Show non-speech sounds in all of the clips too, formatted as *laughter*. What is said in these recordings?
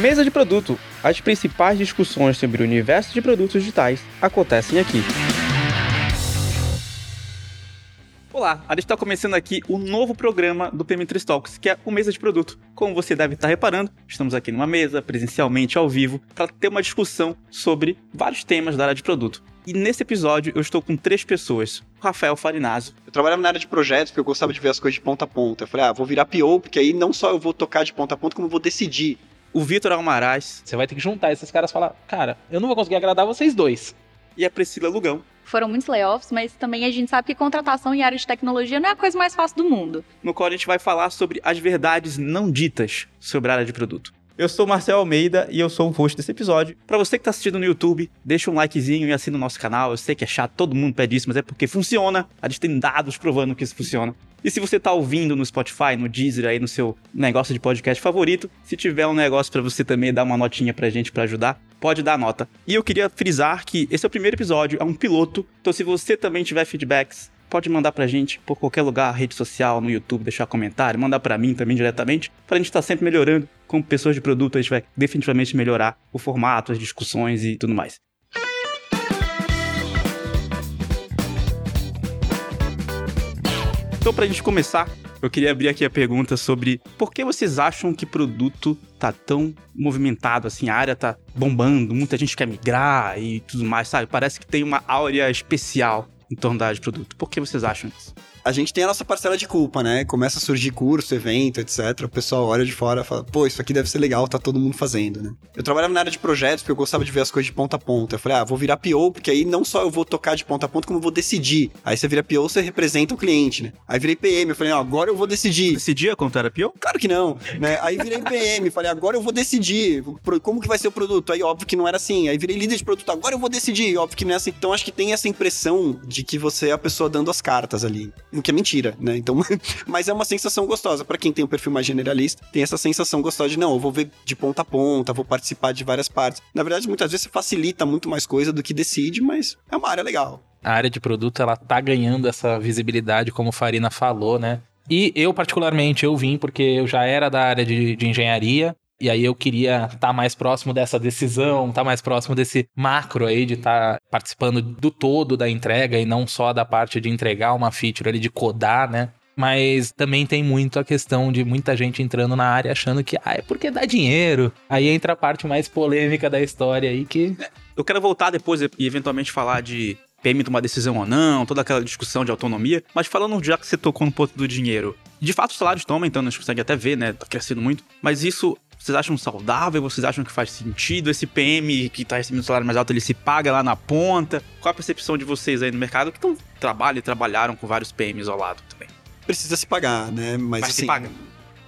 Mesa de produto. As principais discussões sobre o universo de produtos digitais acontecem aqui. Olá, a gente está começando aqui o novo programa do PM3 Talks, que é o Mesa de Produto. Como você deve estar reparando, estamos aqui numa mesa, presencialmente, ao vivo, para ter uma discussão sobre vários temas da área de produto. E nesse episódio eu estou com três pessoas. O Rafael Farinazzo. Eu trabalhava na área de projetos porque eu gostava de ver as coisas de ponta a ponta. Eu falei, ah, vou virar PO, porque aí não só eu vou tocar de ponta a ponta, como eu vou decidir. O Vitor Almaraz. Você vai ter que juntar esses caras e falar, cara, eu não vou conseguir agradar vocês dois. E a Priscila Lugão. Foram muitos layoffs, mas também a gente sabe que contratação em área de tecnologia não é a coisa mais fácil do mundo. No qual a gente vai falar sobre as verdades não ditas sobre a área de produto. Eu sou Marcel Almeida e eu sou o host desse episódio. Para você que está assistindo no YouTube, deixa um likezinho e assina o nosso canal. Eu sei que é chato, todo mundo pede isso, mas é porque funciona. A gente tem dados provando que isso funciona. E se você está ouvindo no Spotify, no Deezer, aí no seu negócio de podcast favorito, se tiver um negócio para você também dar uma notinha pra gente para ajudar, pode dar nota. E eu queria frisar que esse é o primeiro episódio, é um piloto. Então se você também tiver feedbacks, pode mandar pra gente por qualquer lugar, rede social, no YouTube, deixar comentário, mandar pra mim também diretamente, pra gente estar tá sempre melhorando. Como pessoas de produto, a gente vai definitivamente melhorar o formato, as discussões e tudo mais. Então, pra gente começar, eu queria abrir aqui a pergunta sobre por que vocês acham que produto tá tão movimentado assim, a área tá bombando, muita gente quer migrar e tudo mais, sabe? Parece que tem uma áurea especial em torno da área de produto. Por que vocês acham isso? A gente tem a nossa parcela de culpa, né? Começa a surgir curso, evento, etc. O pessoal olha de fora e fala, pô, isso aqui deve ser legal, tá todo mundo fazendo, né? Eu trabalhava na área de projetos porque eu gostava de ver as coisas de ponta a ponta. Eu falei, ah, vou virar PO, porque aí não só eu vou tocar de ponta a ponta, como eu vou decidir. Aí você vira PO, você representa o cliente, né? Aí virei PM, eu falei, ah, agora eu vou decidir. Decidia quando era PO? Claro que não, né? Aí virei PM, falei, agora eu vou decidir como que vai ser o produto. Aí óbvio que não era assim. Aí virei líder de produto, agora eu vou decidir. Óbvio que não é assim. Então acho que tem essa impressão de que você é a pessoa dando as cartas ali. O que é mentira, né? Então, *laughs* mas é uma sensação gostosa. para quem tem um perfil mais generalista, tem essa sensação gostosa de, não, eu vou ver de ponta a ponta, vou participar de várias partes. Na verdade, muitas vezes você facilita muito mais coisa do que decide, mas é uma área legal. A área de produto, ela tá ganhando essa visibilidade, como Farina falou, né? E eu, particularmente, eu vim porque eu já era da área de, de engenharia, e aí eu queria estar tá mais próximo dessa decisão, estar tá mais próximo desse macro aí de estar tá participando do todo da entrega e não só da parte de entregar uma feature ali, de codar, né? Mas também tem muito a questão de muita gente entrando na área achando que, ah, é porque dá dinheiro. Aí entra a parte mais polêmica da história aí que. Eu quero voltar depois e eventualmente falar de PM tomar decisão ou não, toda aquela discussão de autonomia. Mas falando já que você tocou no ponto do dinheiro, de fato os salários estão aumentando, a gente consegue até ver, né? Tá crescendo muito. Mas isso vocês acham saudável? Vocês acham que faz sentido? Esse PM que tá recebendo salário mais alto, ele se paga lá na ponta? Qual a percepção de vocês aí no mercado que estão trabalham e trabalharam com vários PMs ao lado também? Precisa se pagar, né? Mas, Mas assim, se paga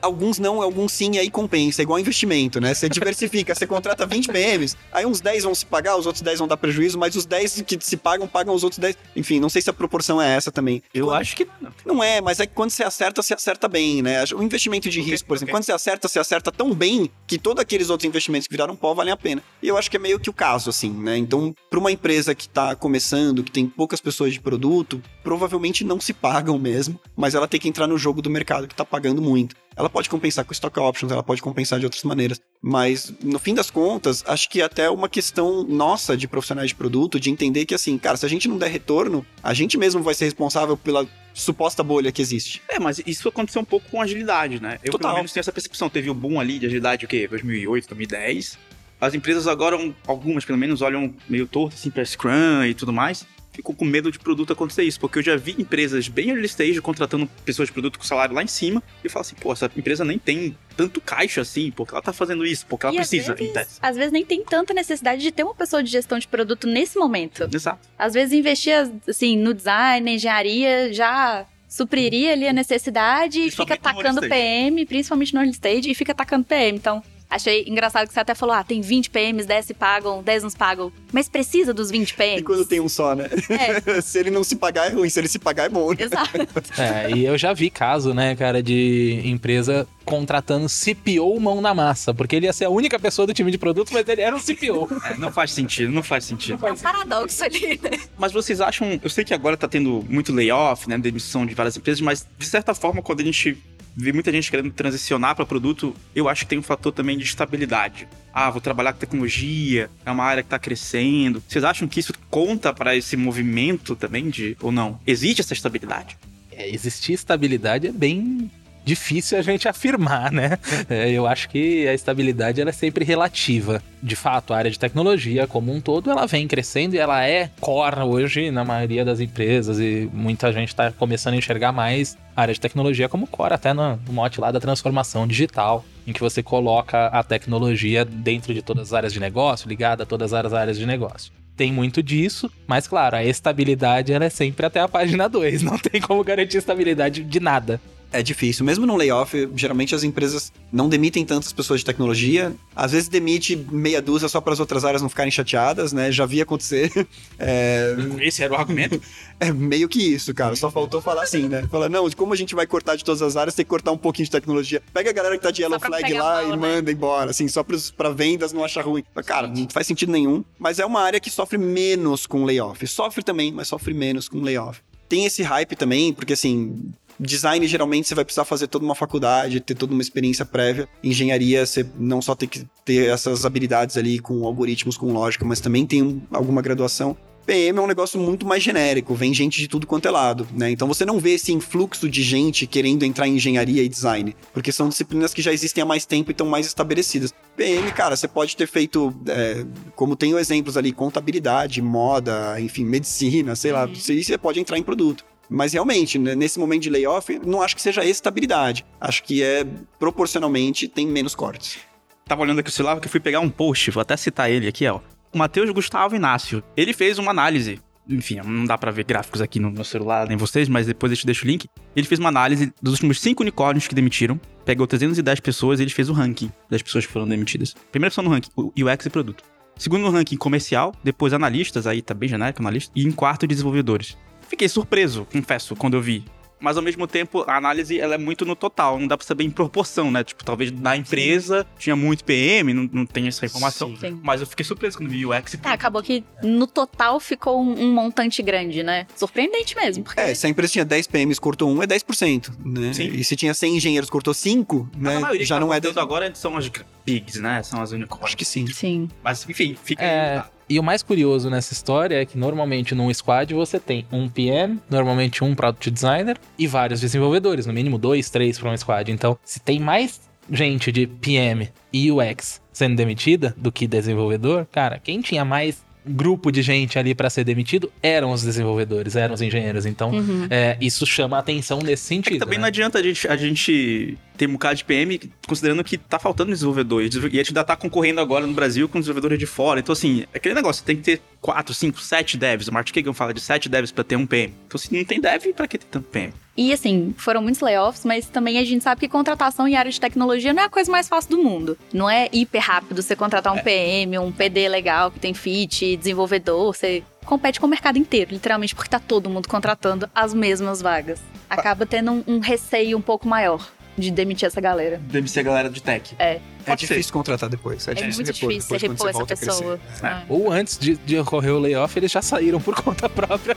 alguns não, alguns sim, aí compensa. É igual investimento, né? Você diversifica, você contrata 20 PMs, aí uns 10 vão se pagar, os outros 10 vão dar prejuízo, mas os 10 que se pagam, pagam os outros 10. Enfim, não sei se a proporção é essa também. Eu quando... acho que não. Não é, mas é que quando você acerta, você acerta bem, né? O investimento de risco, por exemplo, okay. quando você acerta, você acerta tão bem que todos aqueles outros investimentos que viraram pó valem a pena. E eu acho que é meio que o caso, assim, né? Então, para uma empresa que tá começando, que tem poucas pessoas de produto, provavelmente não se pagam mesmo, mas ela tem que entrar no jogo do mercado que tá pagando muito. Ela pode compensar com stock options, ela pode compensar de outras maneiras. Mas, no fim das contas, acho que é até uma questão nossa de profissionais de produto, de entender que, assim, cara, se a gente não der retorno, a gente mesmo vai ser responsável pela suposta bolha que existe. É, mas isso aconteceu um pouco com agilidade, né? Eu, Total. pelo menos, tenho essa percepção. Teve o boom ali de agilidade, o quê? 2008, 2010. As empresas agora, algumas pelo menos, olham meio torto, assim, pra Scrum e tudo mais fico com medo de produto acontecer isso, porque eu já vi empresas bem early stage contratando pessoas de produto com salário lá em cima e falo assim, pô, essa empresa nem tem tanto caixa assim, porque ela tá fazendo isso, porque ela e precisa. Às vezes, às vezes nem tem tanta necessidade de ter uma pessoa de gestão de produto nesse momento. Exato. Às vezes investir assim no design, na engenharia já supriria ali a necessidade e fica atacando PM, principalmente no early stage, e fica atacando PM. Então, Achei engraçado que você até falou: ah, tem 20 PMs, 10 se pagam, 10 não se pagam. Mas precisa dos 20 PMs. E quando tem um só, né? É. *laughs* se ele não se pagar é ruim, se ele se pagar é bom. Exato. *laughs* É, e eu já vi caso, né, cara, de empresa contratando CPO mão na massa, porque ele ia ser a única pessoa do time de produto, mas ele era um CPO. *laughs* É, não faz sentido, não faz sentido. É um paradoxo ali, né? Mas vocês acham, eu sei que agora tá tendo muito layoff, né, demissão de várias empresas, mas de certa forma, quando a gente vi muita gente querendo transicionar para produto, eu acho que tem um fator também de estabilidade. Ah, vou trabalhar com tecnologia, é uma área que está crescendo. Vocês acham que isso conta para esse movimento também de ou não? Existe essa estabilidade? É, existir estabilidade é bem difícil a gente afirmar, né? É, eu acho que a estabilidade ela é sempre relativa. De fato, a área de tecnologia como um todo, ela vem crescendo e ela é core hoje na maioria das empresas e muita gente está começando a enxergar mais a área de tecnologia como core, até no, no mote lá da transformação digital, em que você coloca a tecnologia dentro de todas as áreas de negócio, ligada a todas as áreas de negócio tem muito disso, mas claro, a estabilidade ela é sempre até a página 2, *laughs* não tem como garantir estabilidade de nada é difícil. Mesmo no layoff, geralmente as empresas não demitem tantas pessoas de tecnologia. Às vezes demite meia dúzia só para as outras áreas não ficarem chateadas, né? Já vi acontecer. *laughs* É... Esse era o argumento? *laughs* É meio que isso, cara. Só faltou falar assim, né? Falar, não, como a gente vai cortar de todas as áreas, tem que cortar um pouquinho de tecnologia. Pega a galera que tá de Yellow Flag lá mal, e né? manda embora, assim, só para vendas não achar ruim. Cara, não faz sentido nenhum. Mas é uma área que sofre menos com layoff. Sofre também, mas sofre menos com layoff tem esse hype também, porque assim, Design, geralmente, você vai precisar fazer toda uma faculdade, ter toda uma experiência prévia. Engenharia, você não só tem que ter essas habilidades ali com algoritmos, com lógica, mas também tem um, alguma graduação. PM é um negócio muito mais genérico, vem gente de tudo quanto é lado, né? Então você não vê esse influxo de gente querendo entrar em engenharia e design, porque são disciplinas que já existem há mais tempo e estão mais estabelecidas. PM, cara, você pode ter feito, é, como tem exemplos ali, contabilidade, moda, enfim, medicina, sei lá, você, você pode entrar em produto. Mas realmente, né, nesse momento de layoff, não acho que seja estabilidade. Acho que é proporcionalmente tem menos cortes. Tava olhando aqui o celular que fui pegar um post, vou até citar ele aqui, ó. O Matheus Gustavo Inácio. Ele fez uma análise. Enfim, não dá para ver gráficos aqui no meu celular, nem vocês, mas depois eu te deixo o link. Ele fez uma análise dos últimos cinco unicórnios que demitiram. Pegou 310 pessoas e ele fez o ranking das pessoas que foram demitidas. Primeiro só no ranking, o UX e produto. Segundo no ranking comercial, depois analistas, aí tá bem genérico analista, e em quarto desenvolvedores. Fiquei surpreso, confesso, quando eu vi mas ao mesmo tempo a análise ela é muito no total, não dá pra saber em proporção, né? Tipo, talvez na empresa Sim. tinha muito PM, não, não tem essa informação. Sim. Mas eu fiquei surpreso quando vi o UX. É, acabou que no total ficou um, um, montante grande, né? Surpreendente mesmo. Porque... É, se a empresa tinha 10 PMs, cortou um, é 10%, né? Sim. E se tinha 100 engenheiros, cortou 5, né? Já não tá é... 10... agora são as pigs, né? São as unicórnios. Acho que sim. Sim. Mas, enfim, fica... É... E o mais curioso nessa história é que normalmente num squad você tem um PM, normalmente um product designer e vários desenvolvedores, no mínimo dois, três para um squad. Então, se tem mais gente de PM e UX sendo demitida do que desenvolvedor, cara, quem tinha mais grupo de gente ali para ser demitido eram os desenvolvedores, eram os engenheiros. Então, uhum. é, isso chama a atenção nesse sentido. É também né? não adianta a gente, a gente ter um bocado de PM considerando que tá faltando desenvolvedor. E a gente ainda tá concorrendo agora no Brasil com desenvolvedores de fora. Então, assim, é aquele negócio, tem que ter 4, 5, 7 devs. O Martin Kagan fala de 7 devs para ter um PM. Então, se não tem dev, para que ter tanto PM? E assim, foram muitos layoffs, mas também a gente sabe que contratação em área de tecnologia não é a coisa mais fácil do mundo. Não é hiper rápido você contratar um é. PM, um PD legal que tem fit, desenvolvedor, você compete com o mercado inteiro, literalmente, porque tá todo mundo contratando as mesmas vagas. Acaba tendo um, um receio um pouco maior de demitir essa galera. Demitir a galera de tech. É. É difícil contratar depois. É, é muito repor, difícil repor essa pessoa. É. Ou antes de, de, ocorrer o layoff, eles já saíram por *laughs* conta própria.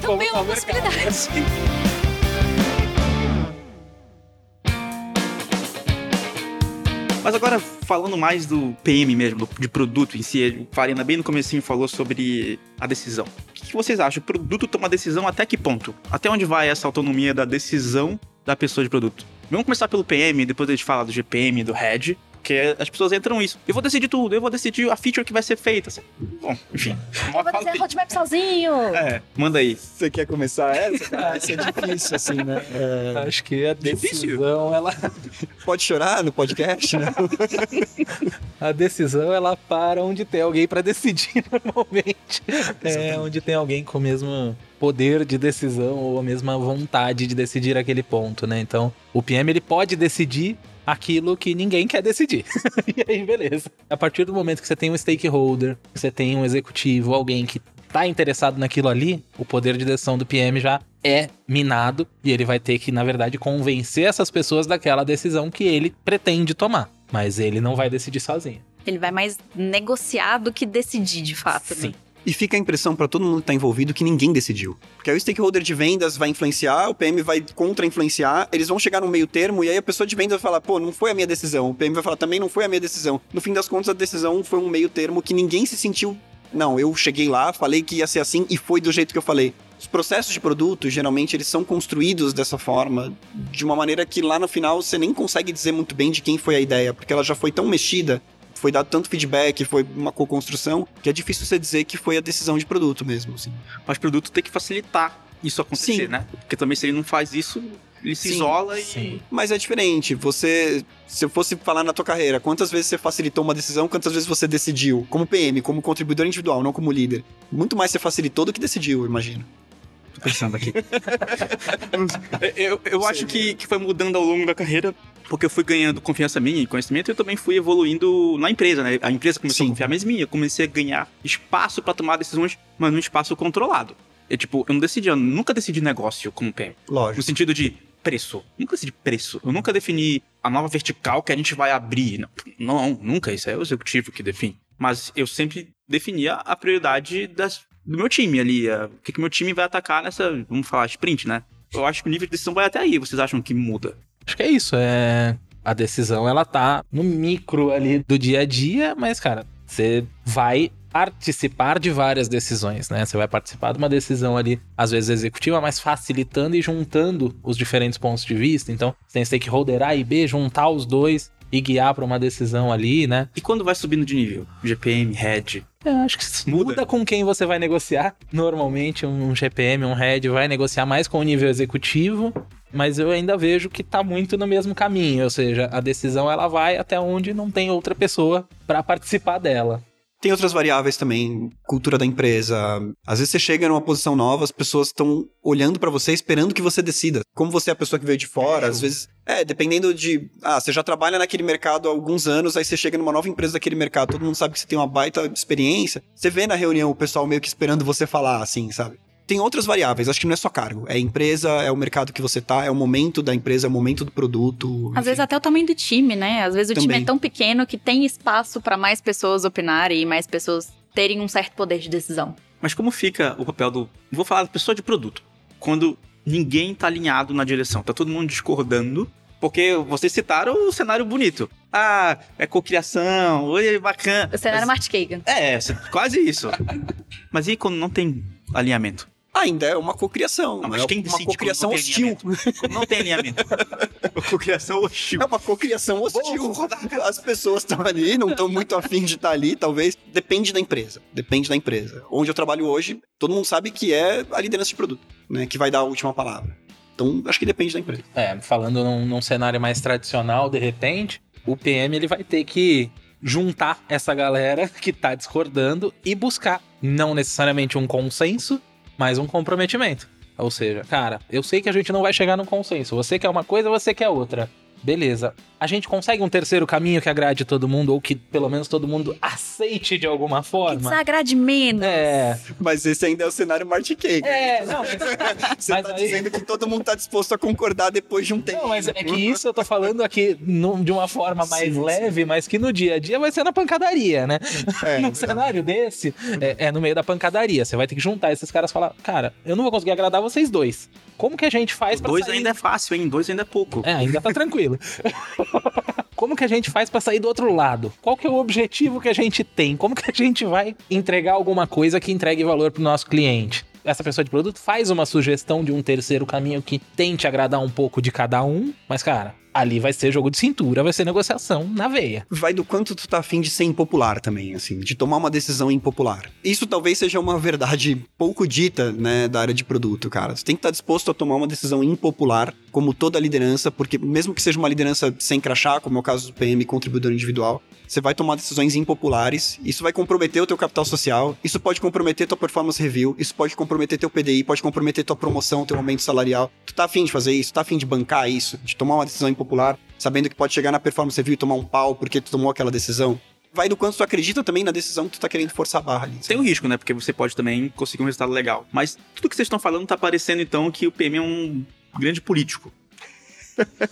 Também é uma possibilidade. Mas agora, falando mais do PM mesmo, de produto em si, o Farina bem no comecinho falou sobre a decisão. O que vocês acham? O produto toma decisão até que ponto? Até onde vai essa autonomia da decisão da pessoa de produto? Vamos começar pelo PM, depois a gente fala do GPM, do Head. Porque as pessoas entram nisso. Eu vou decidir tudo, eu vou decidir a feature que vai ser feita. Bom, enfim. Eu vou fazer a roadmap sozinho. É, manda aí. Você quer começar essa? *laughs* Ah, isso é difícil, assim, né? É... Acho que a decisão, difícil. ela... Pode chorar no podcast, né? *laughs* a decisão, ela para onde tem alguém para decidir *laughs* normalmente. É, onde tem alguém com o mesmo poder de decisão ou a mesma vontade de decidir aquele ponto, né? Então, o PM ele pode decidir aquilo que ninguém quer decidir. *laughs* e aí, beleza. A partir do momento que você tem um stakeholder, você tem um executivo, alguém que tá interessado naquilo ali, o poder de decisão do PM já é minado e ele vai ter que, na verdade, convencer essas pessoas daquela decisão que ele pretende tomar. Mas ele não vai decidir sozinho. Ele vai mais negociar do que decidir de fato. Né? Sim. Né? E fica a impressão para todo mundo que tá envolvido que ninguém decidiu. Porque aí o stakeholder de vendas vai influenciar, o PM vai contra-influenciar, eles vão chegar no meio termo e aí a pessoa de vendas vai falar, pô, não foi a minha decisão. O PM vai falar, também não foi a minha decisão. No fim das contas, a decisão foi um meio termo que ninguém se sentiu. Não, eu cheguei lá, falei que ia ser assim e foi do jeito que eu falei. Os processos de produto, geralmente, eles são construídos dessa forma, de uma maneira que lá no final você nem consegue dizer muito bem de quem foi a ideia, porque ela já foi tão mexida foi dado tanto feedback, foi uma co-construção, que é difícil você dizer que foi a decisão de produto mesmo, assim. Mas produto tem que facilitar isso acontecer, Sim. né? Porque também se ele não faz isso, ele se Sim, isola e. sim. Mas é diferente. Você, se eu fosse falar na tua carreira, quantas vezes você facilitou uma decisão, quantas vezes você decidiu, como PM, como contribuidor individual, não como líder. Muito mais você facilitou do que decidiu, eu imagino. Tô pensando aqui. *laughs* eu eu acho que, que foi mudando ao longo da carreira, porque eu fui ganhando confiança minha e conhecimento, e eu também fui evoluindo na empresa, né? A empresa começou Sim. a confiar mais em mim, eu comecei a ganhar espaço pra tomar decisões, mas num espaço controlado. Eu, tipo, eu não decidi, eu nunca decidi negócio como PM. No Lógico. sentido de preço. Nunca decidi preço. Eu nunca defini a nova vertical que a gente vai abrir. Não, não nunca. Isso é o executivo que define. Mas eu sempre definia a prioridade das, do meu time ali. a- O que, que meu time vai atacar nessa, vamos falar, sprint, né? Eu acho que o nível de decisão vai até aí. Vocês acham que muda? Acho que é isso, é... A decisão, ela tá no micro ali do dia a dia, mas, cara, você vai participar de várias decisões, né? Você vai participar de uma decisão ali, às vezes executiva, mas facilitando e juntando os diferentes pontos de vista. Então, você tem stakeholder A e B, juntar os dois e guiar para uma decisão ali, né? E quando vai subindo de nível? GPM, Head. Eu acho que Muda. muda. com quem você vai negociar. Normalmente, um GPM, um head vai negociar mais com o nível executivo, mas eu ainda vejo que tá muito no mesmo caminho, ou seja, a decisão ela vai até onde não tem outra pessoa para participar dela. Tem outras variáveis também, cultura da empresa. Às vezes você chega numa posição nova, as pessoas estão olhando pra você, esperando que você decida. Como você é a pessoa que veio de fora, às vezes, é, dependendo de, ah, você já trabalha naquele mercado há alguns anos, aí você chega numa nova empresa daquele mercado, todo mundo sabe que você tem uma baita experiência. Você vê na reunião o pessoal meio que esperando você falar, assim, sabe? Tem outras variáveis, acho que não é só cargo. É a empresa, é o mercado que você tá, é o momento da empresa, é o momento do produto. Às vezes até o tamanho do time, né? Às vezes o time Também. é tão pequeno que tem espaço pra mais pessoas opinarem e mais pessoas terem um certo poder de decisão. Mas como fica o papel do. Vou falar da pessoa de produto. Quando ninguém tá alinhado na direção, tá todo mundo discordando. Porque vocês citaram o cenário bonito. Ah, é cocriação, oi, bacana. O cenário Mas- Mart Kagan. É, quase isso. *laughs* Mas e quando não tem alinhamento? Ainda é uma cocriação. Não, mas é quem uma decide cocriação quando não tem hostil. Não tem alinhamento. *laughs* cocriação hostil. É uma cocriação hostil. As pessoas estão ali, não estão muito afim de estar ali, talvez. Depende da empresa. Depende da empresa. Onde eu trabalho hoje, todo mundo sabe que é a liderança de produto, né? Que vai dar a última palavra. Então, acho que depende da empresa. É, falando num, num cenário mais tradicional, de repente, o PM ele vai ter que juntar essa galera que tá discordando e buscar não necessariamente um consenso, mas um comprometimento. Ou seja, cara, eu sei que a gente não vai chegar num consenso. Você quer uma coisa, você quer outra. Beleza. A gente consegue um terceiro caminho que agrade todo mundo, ou que pelo menos todo mundo aceite de alguma Que forma? desagrade menos. É. Mas esse ainda é o cenário Marty Cake. É, não, mas, *laughs* Você mas tá aí- dizendo que todo mundo tá disposto a concordar depois de um tempo. Não, mas é que isso eu tô falando aqui de uma forma mais Sim, sim. leve, mas que no dia a dia vai ser na pancadaria, né? É, *laughs* Num cenário desse, é, é no meio da pancadaria. Você vai ter que juntar esses caras e falar, cara, eu não vou conseguir agradar vocês dois. Como que a gente faz pra Dois sair... ainda é fácil, hein? Dois ainda é pouco. É, ainda tá tranquilo. *laughs* *laughs* Como que a gente faz pra sair do outro lado? Qual que é o objetivo que a gente tem? Como que a gente vai entregar alguma coisa que entregue valor pro nosso cliente? Essa pessoa de produto faz uma sugestão de um terceiro caminho que tente agradar um pouco de cada um, mas cara, ali vai ser jogo de cintura, vai ser negociação na veia. vai do quanto tu tá afim de ser impopular também, assim, de tomar uma decisão impopular. Isso talvez seja uma verdade pouco dita, né, da área de produto, cara. Você tem que estar disposto a tomar uma decisão impopular, como toda liderança, porque mesmo que seja uma liderança sem crachá, como é o caso do PM, contribuidor individual, você vai tomar decisões impopulares, isso vai comprometer o teu capital social, isso pode comprometer tua performance review, isso pode comprometer teu PDI, pode comprometer tua promoção, teu aumento salarial. Tu tá afim de fazer isso? Tá afim de bancar isso? De tomar uma decisão impopular, sabendo que pode chegar na performance review e tomar um pau porque tu tomou aquela decisão? Vai do quanto tu acredita também na decisão que tu tá querendo forçar a barra ali. Tem um risco, né? Porque você pode também conseguir um resultado legal. Mas tudo que vocês estão falando tá parecendo, então, que o PM é um grande político.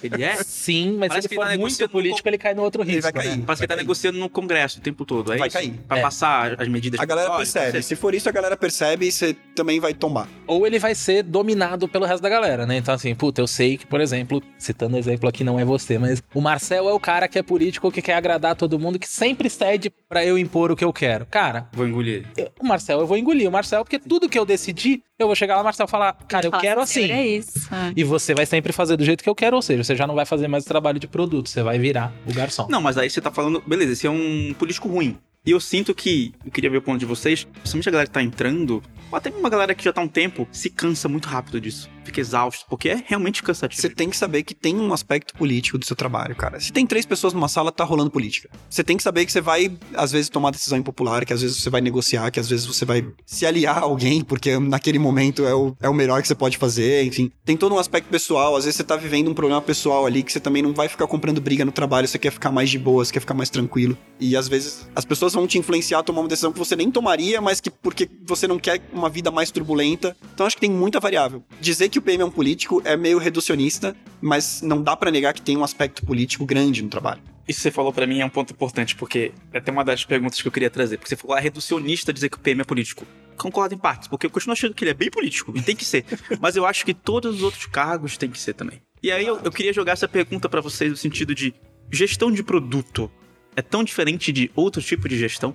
Ele é? Sim, mas Parece se ele ele tá for muito político, ele cai no outro Ele risco. vai cair. né? Parece que ele tá cair. negociando no Congresso o tempo todo, é Vai isso? cair. Pra É. passar as medidas. A galera percebe. você- Se for isso, a galera percebe e você também vai tombar. Ou ele vai ser dominado pelo resto da galera, né? Então, assim, puta, eu sei que, por exemplo, citando exemplo aqui, não é você, mas o Marcel é o cara que é político, que quer agradar todo mundo, que sempre cede pra eu impor o que eu quero. Cara, Vou engolir. eu- o Marcel, eu vou engolir o Marcel, porque tudo que eu decidi, eu vou chegar lá, Marcel, falar, cara, eu Fala quero assim. É isso. É. E você vai sempre fazer do jeito que eu quero, ou seja, você já não vai fazer mais o trabalho de produto, você vai virar o garçom. Não, mas aí você tá falando, beleza, esse é um político ruim. E eu sinto que, eu queria ver o ponto de vocês, principalmente a galera que tá entrando, ou até uma galera que já tá há um tempo, se cansa muito rápido disso. Fica exausto, porque é realmente cansativo. Você tem que saber que tem um aspecto político do seu trabalho, cara. Se tem três pessoas numa sala, tá rolando política. Você tem que saber que você vai, às vezes, tomar decisão impopular, que às vezes você vai negociar, que às vezes você vai se aliar a alguém, porque naquele momento é o, é o melhor que você pode fazer, enfim. Tem todo um aspecto pessoal, às vezes você tá vivendo um problema pessoal ali que você também não vai ficar comprando briga no trabalho, você quer ficar mais de boa, você quer ficar mais tranquilo. E às vezes as pessoas vão te influenciar a tomar uma decisão que você nem tomaria, mas que porque você não quer uma vida mais turbulenta. Então acho que tem muita variável. Dizer que o PM é um político é meio reducionista, mas não dá pra negar que tem um aspecto político grande no trabalho. Isso que você falou pra mim é um ponto importante, porque é até uma das perguntas que eu queria trazer. Porque você falou, é reducionista dizer que o PM é político. Concordo em partes, porque eu continuo achando que ele é bem político, e tem que ser. *laughs* Mas eu acho que todos os outros cargos têm que ser também. E aí eu, eu queria jogar essa pergunta pra vocês no sentido de gestão de produto é tão diferente de outro tipo de gestão?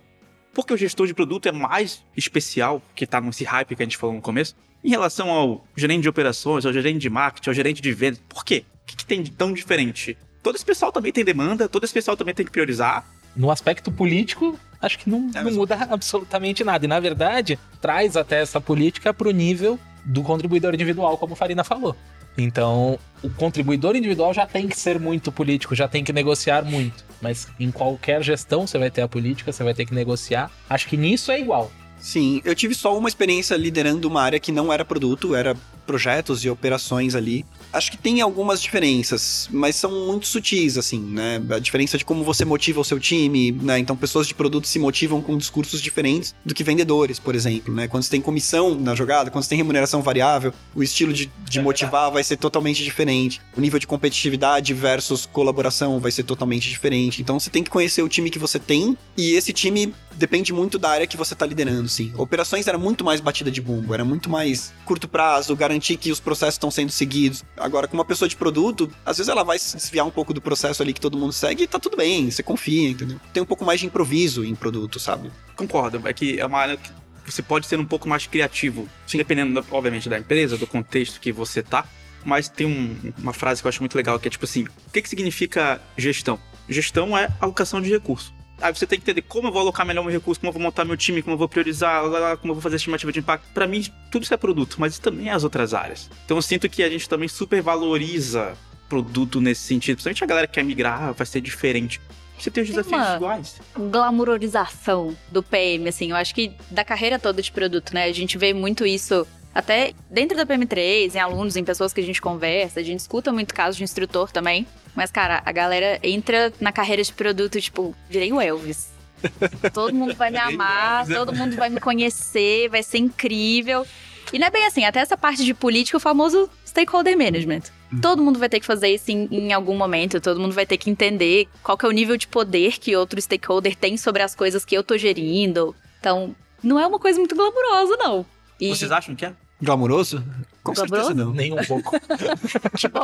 Porque o gestor de produto é mais especial, que tá nesse hype que a gente falou no começo, em relação ao gerente de operações, ao gerente de marketing, ao gerente de vendas. Por quê? O que, que tem de tão diferente? Todo esse pessoal também tem demanda, todo esse pessoal também tem que priorizar. No aspecto político, acho que não, É, não muda absolutamente nada. E, na verdade, traz até essa política pro nível do contribuidor individual, como o Farina falou. Então, o contribuidor individual já tem que ser muito político, já tem que negociar muito. Mas em qualquer gestão você vai ter a política, você vai ter que negociar. Acho que nisso é igual. Sim, eu tive só uma experiência liderando uma área que não era produto, era projetos e operações ali. Acho que tem algumas diferenças, mas são muito sutis, assim, né? A diferença de como você motiva o seu time, né? Então, pessoas de produto se motivam com discursos diferentes do que vendedores, por exemplo, né? Quando você tem comissão na jogada, quando você tem remuneração variável, o estilo de, de motivar vai ser totalmente diferente. O nível de competitividade versus colaboração vai ser totalmente diferente. Então, você tem que conhecer o time que você tem e esse time depende muito da área que você tá liderando, sim. Operações era muito mais batida de bumbo, era muito mais curto prazo, garantir que os processos estão sendo seguidos. Agora, com uma pessoa de produto, às vezes ela vai se desviar um pouco do processo ali que todo mundo segue e tá tudo bem, você confia, entendeu? Tem um pouco mais de improviso em produto, sabe? Concordo, é que é uma área que você pode ser um pouco mais criativo, dependendo, da- obviamente, da empresa, do contexto que você tá. Mas tem um- uma frase que eu acho muito legal, que é tipo assim: o que, que significa gestão? Gestão é alocação de recurso. Aí você tem que entender como eu vou alocar melhor meu recurso, como eu vou montar meu time, como eu vou priorizar, lá, lá, como eu vou fazer a estimativa de impacto. Pra mim, tudo isso é produto, mas isso também é as outras áreas. Então eu sinto que a gente também supervaloriza produto nesse sentido. Principalmente a galera que quer migrar, vai ser diferente. Você tem os Tem desafios uma- iguais. glamorização do PM, assim. Eu acho que da carreira toda de produto, né? A gente vê muito isso até dentro da PM3, em alunos, em pessoas que a gente conversa. A gente escuta muito casos de instrutor também. Mas, cara, a galera entra na carreira de produto, tipo, virei o Elvis. *laughs* Todo mundo vai me amar, é todo mundo vai me conhecer, vai ser incrível. E não é bem assim, até essa parte de política, o famoso stakeholder management. Todo mundo vai ter que fazer isso em, em algum momento, todo mundo vai ter que entender qual que é o nível de poder que outro stakeholder tem sobre as coisas que eu tô gerindo. Então, não é uma coisa muito glamurosa, não. E, Vocês acham que é? Glamouroso? Com Glamouroso? certeza não. Nem um pouco. *laughs* tipo,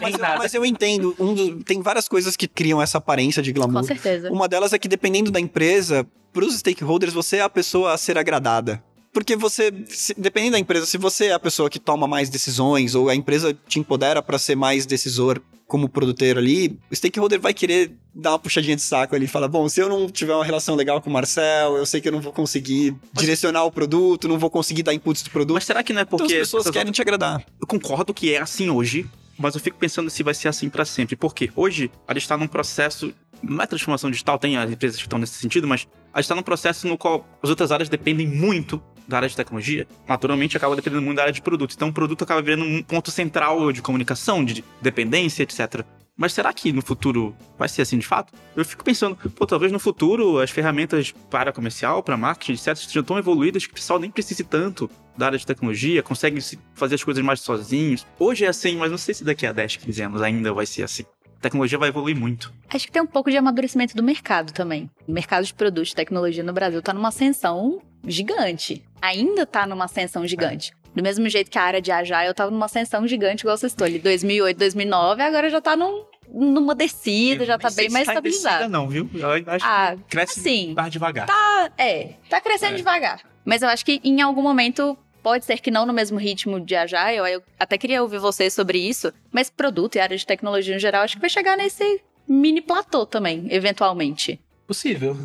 Mas eu, mas eu entendo, um do- tem várias coisas que criam essa aparência de glamour. com certeza. Uma delas é que dependendo da empresa, para os stakeholders, você é a pessoa a ser agradada. Porque você, se- dependendo da empresa, se você é a pessoa que toma mais decisões ou a empresa te empodera para ser mais decisor como produtor ali, o stakeholder vai querer dar uma puxadinha de saco ali e falar: bom, se eu não tiver uma relação legal com o Marcel, eu sei que eu não vou conseguir direcionar o produto, não vou conseguir dar inputs do produto. Mas será que não é então porque as pessoas querem te agradar. Eu concordo que é assim hoje, mas eu fico pensando se vai ser assim pra sempre. Porque hoje a gente tá num processo. Não é transformação digital, tem as empresas que estão nesse sentido, mas a gente tá num processo no qual as outras áreas dependem muito da área de tecnologia. Naturalmente acaba dependendo muito da área de produto. Então o produto acaba virando um ponto central de comunicação, de dependência, etc. Mas será que no futuro vai ser assim de fato? Eu fico pensando, pô, talvez no futuro as ferramentas para comercial, para marketing, etc., estejam tão evoluídas que o pessoal nem precise tanto da área de tecnologia, consegue fazer as coisas mais sozinhos. Hoje é assim, mas não sei se daqui a 10, 15 anos ainda vai ser assim. A tecnologia vai evoluir muito. Acho que tem um pouco de amadurecimento do mercado também. O mercado de produtos de tecnologia no Brasil está numa ascensão gigante. Ainda está numa ascensão gigante. Do mesmo jeito que a área de Agile estava numa ascensão gigante, igual você estou ali, 2008, 2009, agora já está num, numa descida, já está bem mais tá estabilizado. Descida não, viu? Eu acho ah, que cresce assim, mais devagar. Tá, é, tá crescendo É. devagar. Mas eu acho que em algum momento pode ser que não no mesmo ritmo de Agile, eu até queria ouvir vocês sobre isso, mas produto e área de tecnologia em geral, acho que vai chegar nesse mini platô também, eventualmente. Possível.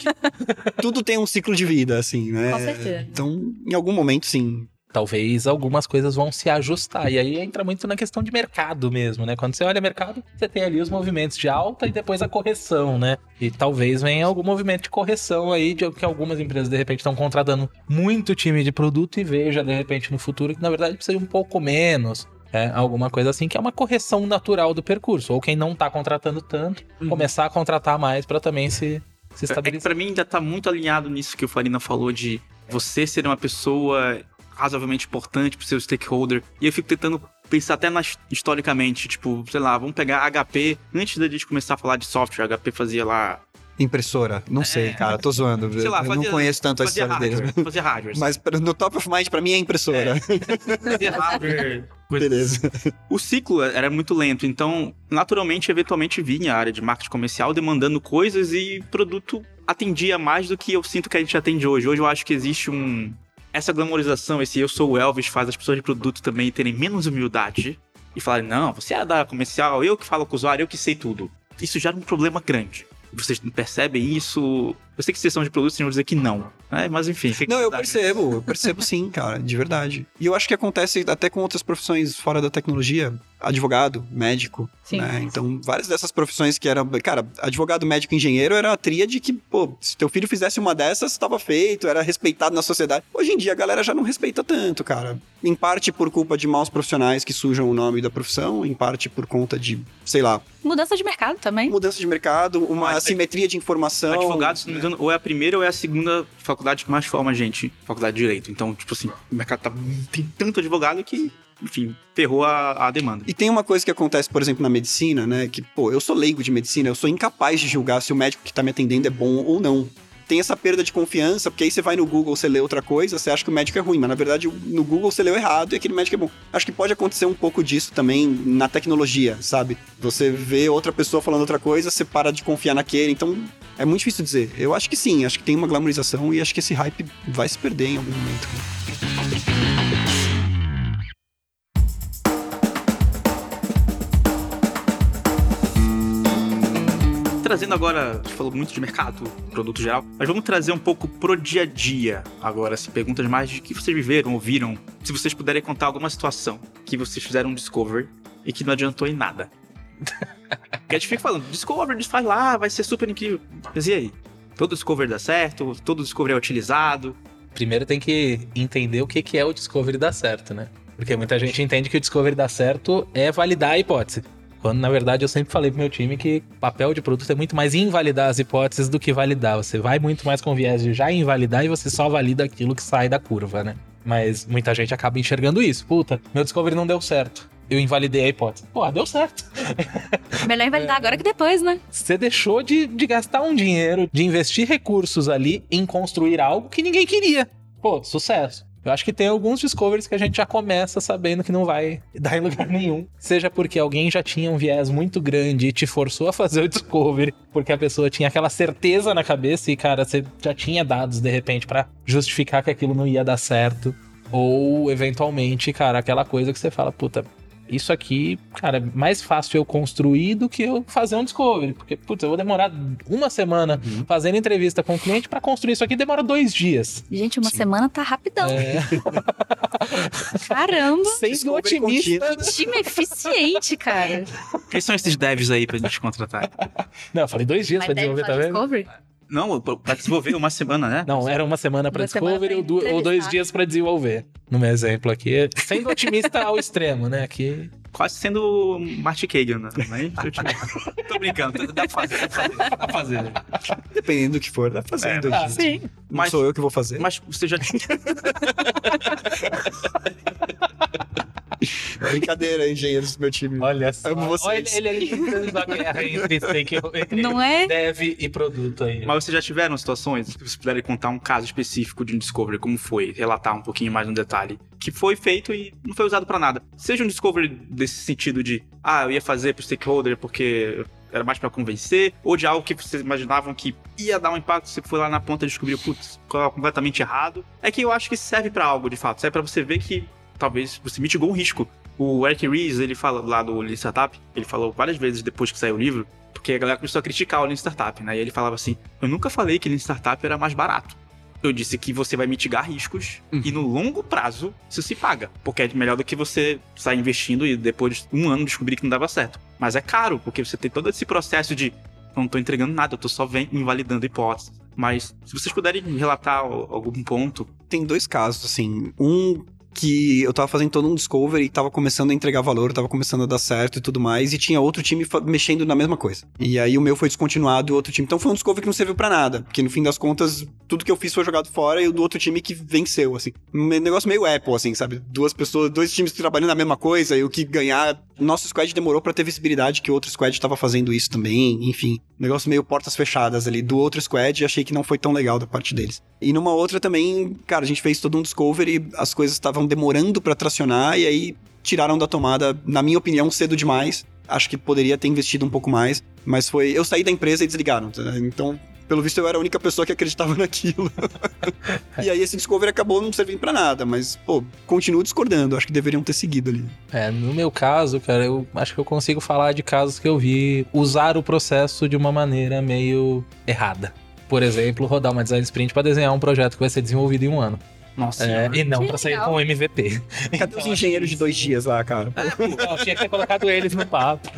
*laughs* Tudo tem um ciclo de vida, assim, né? Com certeza. Então, em algum momento, sim. Talvez algumas coisas vão se ajustar. E aí entra muito na questão de mercado mesmo, né? Quando você olha mercado, você tem ali os movimentos de alta e depois a correção, né? E talvez venha algum movimento de correção aí, de que algumas empresas de repente estão contratando muito time de produto e veja de repente no futuro que na verdade precisa de um pouco menos. É, alguma coisa assim, que é uma correção natural do percurso. Ou quem não tá contratando tanto, Uhum. começar a contratar mais para também se, se É que estabelecer. pra mim ainda tá muito alinhado nisso que o Farina falou de você ser uma pessoa razoavelmente importante pro seu stakeholder. E eu fico tentando pensar até nas, historicamente, tipo, sei lá, vamos pegar HP. Antes da gente começar a falar de software, a HP fazia lá. Impressora, não sei, cara, tô zoando. Sei lá, eu fazia, não conheço tanto a história deles. hardware, Fazia hardware. Mas no top of mind, pra mim, é impressora. fazia hardware. *laughs* coisa Beleza. O ciclo era muito lento, então, naturalmente, eventualmente vinha a área de marketing comercial demandando coisas e produto atendia mais do que eu sinto que a gente atende hoje. Hoje eu acho que existe um. Essa glamorização, esse eu sou o Elvis, faz as pessoas de produto também terem menos humildade e falarem: não, você é da comercial, eu que falo com o usuário, eu que sei tudo. Isso é um problema grande. Vocês não percebem isso? Eu sei que vocês são de produto, vocês vão dizer que não. né? mas enfim. fica Não, eu percebo, eu percebo sim, *laughs* cara, de verdade. E eu acho que acontece até com outras profissões fora da tecnologia. Advogado, médico, Sim. né? Então, várias dessas profissões que eram... Cara, advogado, médico engenheiro era a tríade que, pô, se teu filho fizesse uma dessas, estava feito, era respeitado na sociedade. Hoje em dia, a galera já não respeita tanto, cara. Em parte por culpa de maus profissionais que sujam o nome da profissão, em parte por conta de, sei lá, Mudança de mercado também. mudança de mercado, uma Mas, assimetria de informação. Advogado, se não me engano, ou é a primeira ou é a segunda faculdade que mais forma gente, faculdade de direito. Então, tipo assim, o mercado tá, tem tanto advogado que, enfim, ferrou a, a demanda. E tem uma coisa que acontece, por exemplo, na medicina, né? Que, pô, eu sou leigo de medicina, eu sou incapaz de julgar se o médico que tá me atendendo é bom ou não. Tem essa perda de confiança, porque aí você vai no Google, você lê outra coisa, você acha que o médico é ruim, mas na verdade no Google você leu errado e aquele médico é bom. Acho que pode acontecer um pouco disso também na tecnologia, sabe? Você vê outra pessoa falando outra coisa, você para de confiar naquele, então é muito difícil dizer. Eu acho que sim, acho que tem uma glamorização e acho que esse hype vai se perder em algum momento. Trazendo agora, a gente falou muito de mercado, produto geral, mas vamos trazer um pouco pro dia a dia agora, assim, perguntas mais de que vocês viveram, ouviram. Se vocês puderem contar alguma situação que vocês fizeram um discovery e que não adiantou em nada. *laughs* Porque a gente fica falando, discovery, faz lá, vai ser super incrível. Mas e aí? Todo discovery dá certo? Todo discovery é utilizado? Primeiro tem que entender o que que é o Discovery dar certo, né? Porque muita gente entende que o Discovery dar certo é validar a hipótese. Quando, na verdade, eu sempre falei pro meu time que papel de produto é muito mais invalidar as hipóteses do que validar. Você vai muito mais com viés de já invalidar e você só valida aquilo que sai da curva, né? Mas muita gente acaba enxergando isso. Puta, meu Discovery não deu certo. Eu invalidei a hipótese. Pô, deu certo. *laughs* Melhor invalidar agora que depois, né? Você deixou de, de gastar um dinheiro, de investir recursos ali em construir algo que ninguém queria. Pô, sucesso. Eu acho que tem alguns discoveries que a gente já começa sabendo que não vai dar em lugar nenhum. Seja porque alguém já tinha um viés muito grande e te forçou a fazer o discovery, porque a pessoa tinha aquela certeza na cabeça e, cara, você já tinha dados de repente pra justificar que aquilo não ia dar certo. Ou, eventualmente, cara, aquela coisa que você fala, puta, isso aqui, cara, é mais fácil eu construir do que eu fazer um discovery. Porque, putz, eu vou demorar uma semana fazendo entrevista com o cliente pra construir isso aqui, demora dois dias. Gente, uma semana tá rapidão. É, *laughs* Caramba. sendo otimista. *laughs* Time eficiente, cara. Quem são esses devs aí pra gente contratar? Não, eu falei dois dias Mas pra desenvolver, tá vendo? discovery? Não, pra desenvolver uma semana, né? Não, era uma semana pra Uma semana discovery pra ou, dois dias pra desenvolver. No meu exemplo aqui, sendo otimista ao extremo, né? Que quase sendo Marty Kagan, né? Mas, *laughs* tô brincando, dá pra fazer, dá pra fazer. Dá pra fazer. Dependendo do que for, dá pra fazer. É, em dois tá, dias. sim. Não Mas, sou eu que vou fazer. mas você já *laughs* Brincadeira, engenheiros do meu time. Olha só. Amo vocês. Olha ele, ele tentando a guerra entre, Não é? dev e produto aí. Mas vocês já tiveram situações, se vocês puderem contar um caso específico de um Discovery, como foi, relatar um pouquinho mais no detalhe, que foi feito e não foi usado pra nada. Seja um Discovery desse sentido de, ah, eu ia fazer pro stakeholder porque era mais pra convencer, ou de algo que vocês imaginavam que ia dar um impacto, você foi lá na ponta e descobriu, putz, completamente errado. É que eu acho que serve pra algo, de fato. Serve pra você ver que talvez você mitigou um risco. O Eric Ries, ele fala lá do Lean Startup, ele falou várias vezes depois que saiu o livro, porque a galera começou a criticar o Lean Startup, né? E ele falava assim: Eu nunca falei que Lean Startup era mais barato. Eu disse que você vai mitigar riscos e no longo prazo isso se paga. Porque é melhor do que você sair investindo e depois de um ano descobrir que não dava certo. Mas é caro, porque você tem todo esse processo de não tô entregando nada, eu tô só vem- invalidando hipóteses. Mas se vocês puderem relatar al- algum ponto. Tem dois casos, assim. Um que eu tava fazendo todo um discovery e tava começando a entregar valor, tava começando a dar certo e tudo mais, e tinha outro time mexendo na mesma coisa. E aí o meu foi descontinuado e o outro time. Então foi um discovery que não serviu pra nada, porque no fim das contas, tudo que eu fiz foi jogado fora e o do outro time que venceu, assim. Um negócio meio Apple, assim, sabe? Duas pessoas, dois times trabalhando na mesma coisa e o que ganhar. Nosso squad demorou pra ter visibilidade que o outro squad tava fazendo isso também, enfim. Um negócio meio portas fechadas ali do outro squad achei que não foi tão legal da parte deles. E numa outra também, cara, a gente fez todo um discovery, as coisas estavam demorando pra tracionar e aí tiraram da tomada, na minha opinião, cedo demais. Acho que poderia ter investido um pouco mais, mas foi. Eu saí da empresa e desligaram. tá? Então, pelo visto, eu era a única pessoa que acreditava *laughs* naquilo. *laughs* e aí esse discovery acabou não servindo pra nada, mas, pô, continuo discordando. Acho que deveriam ter seguido ali. É, no meu caso, cara, eu acho que eu consigo falar de casos que eu vi usar o processo de uma maneira meio errada. Por exemplo, rodar uma design sprint para desenhar um projeto que vai ser desenvolvido em um ano. Nossa, É, e não Que para sair legal. com um MVP. Cadê os engenheiros de dois dias lá, cara? *laughs* Não, tinha que ter colocado eles no papo.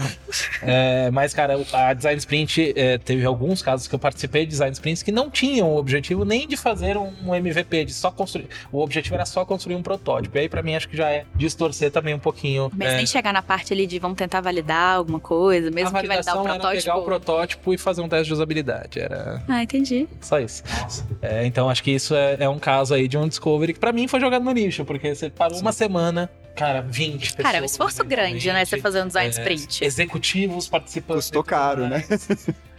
É, mas, cara, a Design Sprint é, teve alguns casos que eu participei de Design Sprints que não tinham o objetivo nem de fazer um MVP, de só construir. O objetivo era só construir um protótipo. E aí, pra mim, acho que já é distorcer também um pouquinho. Mas é, nem chegar na parte ali de vamos tentar validar alguma coisa, mesmo a que validar o validação era protótipo. pegar o protótipo e fazer um teste de usabilidade. Era Ah, entendi. só isso. É, então, acho que isso é, é um caso aí de um Discovery que pra mim foi jogado no lixo, porque você parou uma semana, cara, 20 pessoas. Cara, é um esforço grande, né? Você fazer um design é, sprint. Executivos participando. Custou caro, né?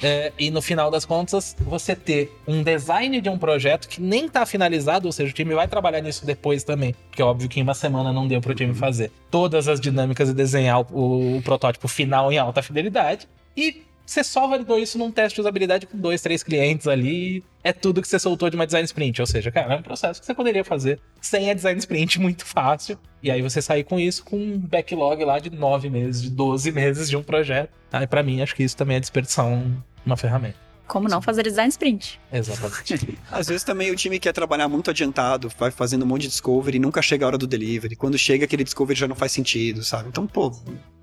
É, e no final das contas, você ter um design de um projeto que nem tá finalizado, ou seja, o time vai trabalhar nisso depois também. Porque é óbvio que em uma semana não deu pro time fazer todas as dinâmicas e desenhar o, o protótipo final em alta fidelidade. E você só validou isso num teste de usabilidade com dois, três clientes ali. É tudo que você soltou de uma design sprint. Ou seja, cara, é um processo que você poderia fazer sem a design sprint *laughs* muito fácil. E aí você sair com isso com um backlog lá de nove meses, de 12 meses de um projeto. Aí pra mim, acho que isso também é desperdiçar um- uma ferramenta. Como não fazer design sprint? Exatamente. *laughs* Às vezes também o time quer trabalhar muito adiantado, vai fazendo um monte de discovery e nunca chega a hora do delivery. Quando chega aquele discovery já não faz sentido, sabe? Então, pô,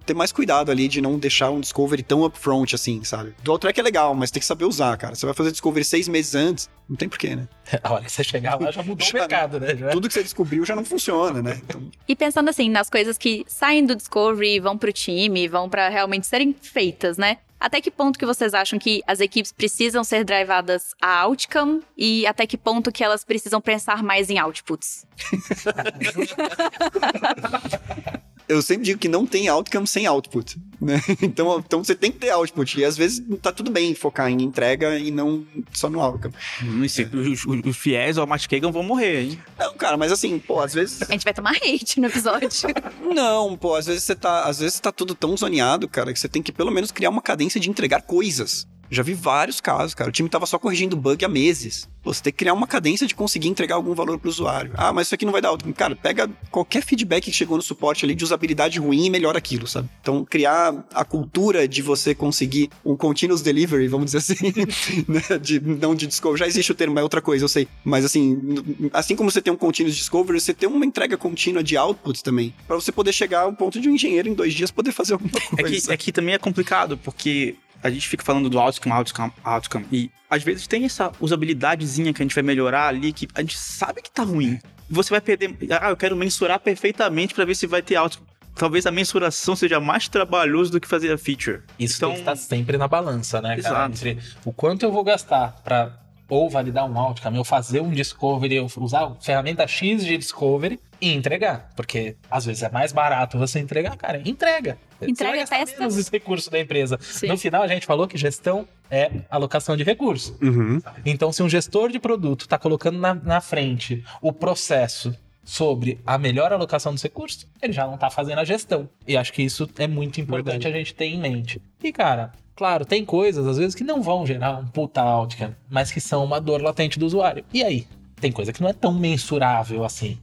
ter mais cuidado ali de não deixar um discovery tão upfront assim, sabe? Do track é legal, mas tem que saber usar, cara. Você vai fazer discovery seis meses antes, não tem porquê, né? *laughs* Olha, você chegar lá já mudou Já- o mercado, né? Já. Tudo que você descobriu já não funciona, né? Então, E pensando assim, nas coisas que saem do Discovery, vão pro time, vão pra realmente serem feitas, né? Até que ponto que vocês acham que as equipes precisam ser drivadas a outcome e até que ponto que elas precisam pensar mais em outputs? *laughs* *laughs* eu sempre digo que não tem outcome sem output, né? *laughs* Então, então você tem que ter output. E às vezes tá tudo bem focar em entrega e não só no outcome. Não sei, os, os- os fiéis ao Matt Kagan vão morrer, hein? Não, cara, mas assim, pô, às vezes. A gente vai tomar hate no episódio. *laughs* Não, pô, às vezes você tá. Às vezes tá tudo tão zoneado, cara, que você tem que pelo menos criar uma cadência de entregar coisas. Já vi vários casos, cara. O time tava só corrigindo bug há meses. Pô, você tem que criar uma cadência de conseguir entregar algum valor pro usuário. Ah, mas isso aqui não vai dar outcome. Cara, pega qualquer feedback que chegou no suporte ali de usabilidade ruim e melhora aquilo, sabe? Então, criar a cultura de você conseguir um continuous delivery, vamos dizer assim, *laughs* né? De, não de discovery. Já existe o termo, é outra coisa, eu sei. Mas assim, assim como você tem um continuous discovery, você tem uma entrega contínua de output também. Pra você poder chegar ao ponto de um engenheiro em dois dias poder fazer alguma É coisa. que, é que também é complicado, porque a gente fica falando do outcome, outcome, outcome. E às vezes tem essa usabilidadezinha que a gente vai melhorar ali, que a gente sabe que tá ruim. Você vai perder. Ah, eu quero mensurar perfeitamente pra ver se vai ter outcome. talvez a mensuração seja mais trabalhoso do que fazer a feature. Isso Então- tem que estar sempre na balança, né, cara? Exato. Entre o quanto eu vou gastar pra ou validar um outcome, ou fazer um discovery, ou usar a ferramenta X de discovery e entregar. Porque às vezes é mais barato você entregar, cara. Entrega. Entrega, testa. menos os recursos da empresa. Sim. No final, a gente falou que gestão é alocação de recursos. Uhum. Então, se um gestor de produto está colocando na, na frente o processo sobre a melhor alocação dos recursos, ele já não está fazendo a gestão. E acho que isso é muito importante Verdade. a gente ter em mente. E, cara, claro, tem coisas, às vezes, que não vão gerar um puta outcome, mas que são uma dor latente do usuário. E aí? Tem coisa que não é tão mensurável assim.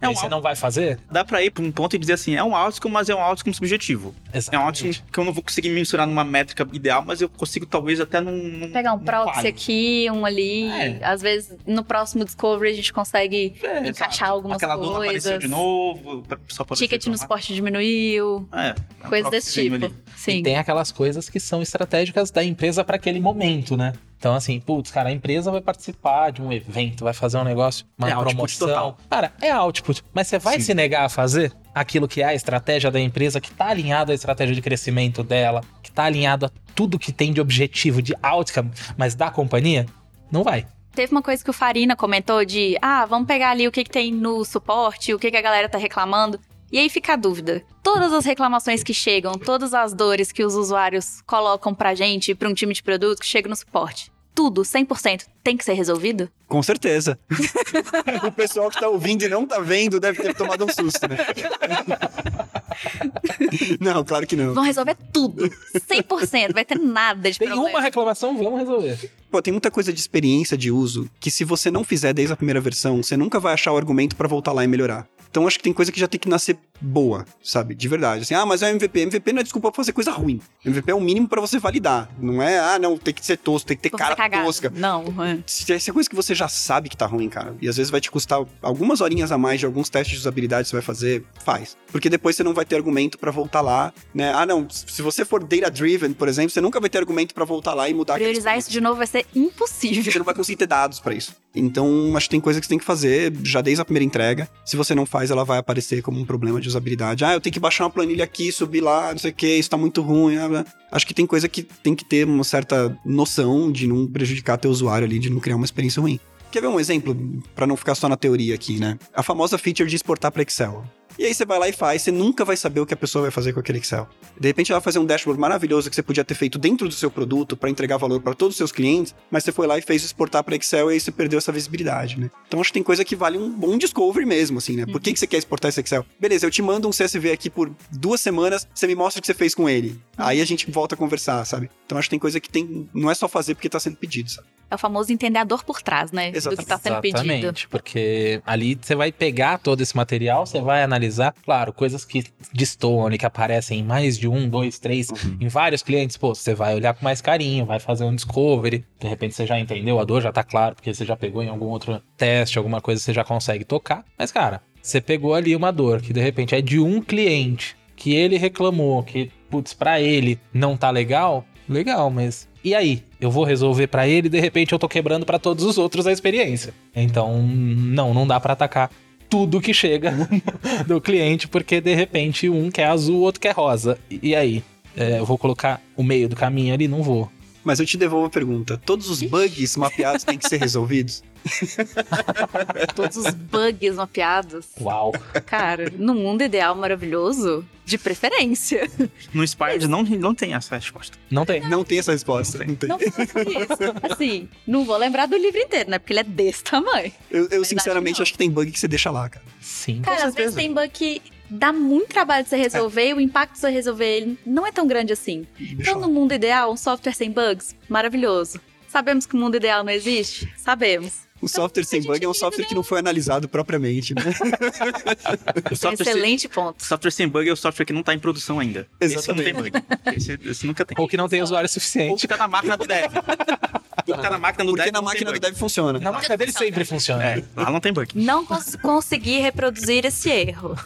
É É um você não vai fazer? Dá pra ir pra um ponto e dizer assim, é um outcome, mas é um outcome subjetivo. É um Exatamente. outcome que eu não vou conseguir mensurar numa métrica ideal, mas eu consigo talvez até num... num- Pegar um proxy aqui, um ali. É. Às vezes, no próximo Discovery, a gente consegue É, encaixar exato. algumas Aquela dona apareceu coisas. de novo, só Ticket no suporte diminuiu. É, é um Coisas desse tipo. ali. Sim. E tem aquelas coisas que são estratégicas da empresa para aquele momento, né? Então, assim, putz, cara, a empresa vai participar de um evento, vai fazer um negócio, uma É promoção. total. Cara, é output. Mas você vai Sim. se negar a fazer aquilo que é a estratégia da empresa, que tá alinhado à estratégia de crescimento dela, que tá alinhado a tudo que tem de objetivo, de outcome, mas da companhia? Não vai. Teve uma coisa que o Farina comentou de, ah, vamos pegar ali o que, que tem no suporte, o que, que a galera tá reclamando. E aí fica a dúvida. Todas as reclamações que chegam, todas as dores que os usuários colocam pra gente, pra um time de produto que chega no suporte, tudo, 100%, tem que ser resolvido? Com certeza. *laughs* o pessoal que tá ouvindo e não tá vendo deve ter tomado um susto, né? *laughs* não, claro que não. Vão resolver tudo, 100%, vai ter nada de Tem problema. uma reclamação, vamos resolver. Pô, tem muita coisa de experiência de uso que se você não fizer desde a primeira versão, você nunca vai achar o argumento pra voltar lá e melhorar. Então acho que tem coisa que já tem que nascer boa, sabe? De verdade. Assim, ah, mas é MVP. MVP não é desculpa pra fazer coisa ruim. MVP é o mínimo pra você validar. Não é, ah, não, tem que ser tosco, tem que ter cara tosca. Não, é. Se Essa é coisa que você já sabe que tá ruim, cara. E às vezes vai te custar algumas horinhas a mais de alguns testes de usabilidade que você vai fazer, faz. Porque depois você não vai ter argumento pra voltar lá, né? Ah, não, se você for data driven, por exemplo, você nunca vai ter argumento pra voltar lá e mudar priorizar isso de novo vai ser impossível. você não vai conseguir ter dados pra isso. Então, acho que tem coisa que você tem que fazer já desde a primeira entrega. Se você não faz, ela vai aparecer como um problema de usabilidade. Ah, eu tenho que baixar uma planilha aqui, subir lá, não sei o que, isso tá muito ruim. blá. Acho que tem coisa que tem que ter uma certa noção de não prejudicar teu usuário ali, de não criar uma experiência ruim. Quer ver um exemplo, Pra não ficar só na teoria aqui, né? A famosa feature de exportar para Excel. E aí você vai lá e faz, você nunca vai saber o que a pessoa vai fazer com aquele Excel. De repente ela vai fazer um dashboard maravilhoso que você podia ter feito dentro do seu produto para entregar valor para todos os seus clientes, mas você foi lá e fez exportar para Excel e aí você perdeu essa visibilidade, né? Então acho que tem coisa que vale um bom discovery mesmo, assim, né? Por que, que você quer exportar esse Excel? Beleza, eu te mando um CSV aqui por duas semanas, você me mostra o que você fez com ele. Aí a gente volta a conversar, sabe? Então acho que tem coisa que tem. Não é só fazer porque tá sendo pedido, sabe? É o famoso entender a dor por trás, né? Do que tá sendo pedido. Exatamente, porque ali você vai pegar todo esse material, você vai analisar, claro, coisas que destoam, que aparecem em mais de um, dois, três, em vários clientes, pô, você vai olhar com mais carinho, vai fazer um discovery, de repente você já entendeu a dor, já tá claro, porque você já pegou em algum outro teste, alguma coisa você já consegue tocar, mas cara, você pegou ali uma dor que de repente é de um cliente, que ele reclamou, que, putz, pra ele não tá legal, legal, mas e aí? Eu vou resolver pra ele e de repente eu tô quebrando pra todos os outros a experiência. Então, não, não dá pra atacar tudo que chega *laughs* do cliente, porque de repente um quer azul, o outro quer rosa. E aí? É, eu vou colocar o meio do caminho ali? Não vou. Mas eu te devolvo a pergunta: todos os bugs mapeados têm que ser resolvidos? *laughs* Todos os bugs mapeados. Uau. Cara, no mundo ideal maravilhoso, de preferência. No Inspired não, não tem essa resposta. Não tem. Não tem essa resposta. Não tem. Não faça isso. Assim, não vou lembrar do livro inteiro, né? Porque ele é desse tamanho. Eu, eu Verdade, sinceramente não. acho que tem bug que você deixa lá, cara. Sim. Cara, às vezes tem bug que dá muito trabalho de você resolver e o impacto de você resolver ele não é tão grande assim. Deixa Então, lá. no mundo ideal, um software sem bugs, maravilhoso. Sabemos que o mundo ideal não existe? Sabemos. Um software sem bug é um software que não foi analisado propriamente, né? *laughs* O software sem, Excelente ponto. software sem bug é o software que não tá em produção ainda. Esse não tem bug. Esse, esse nunca tem. Ou que não tem usuário Ou suficiente. que tá na máquina do dev. Colocar na máquina do Porque dev. na máquina do dev funciona. Na máquina dele sempre funciona. É, lá não tem bug. Não cons consegui reproduzir esse erro.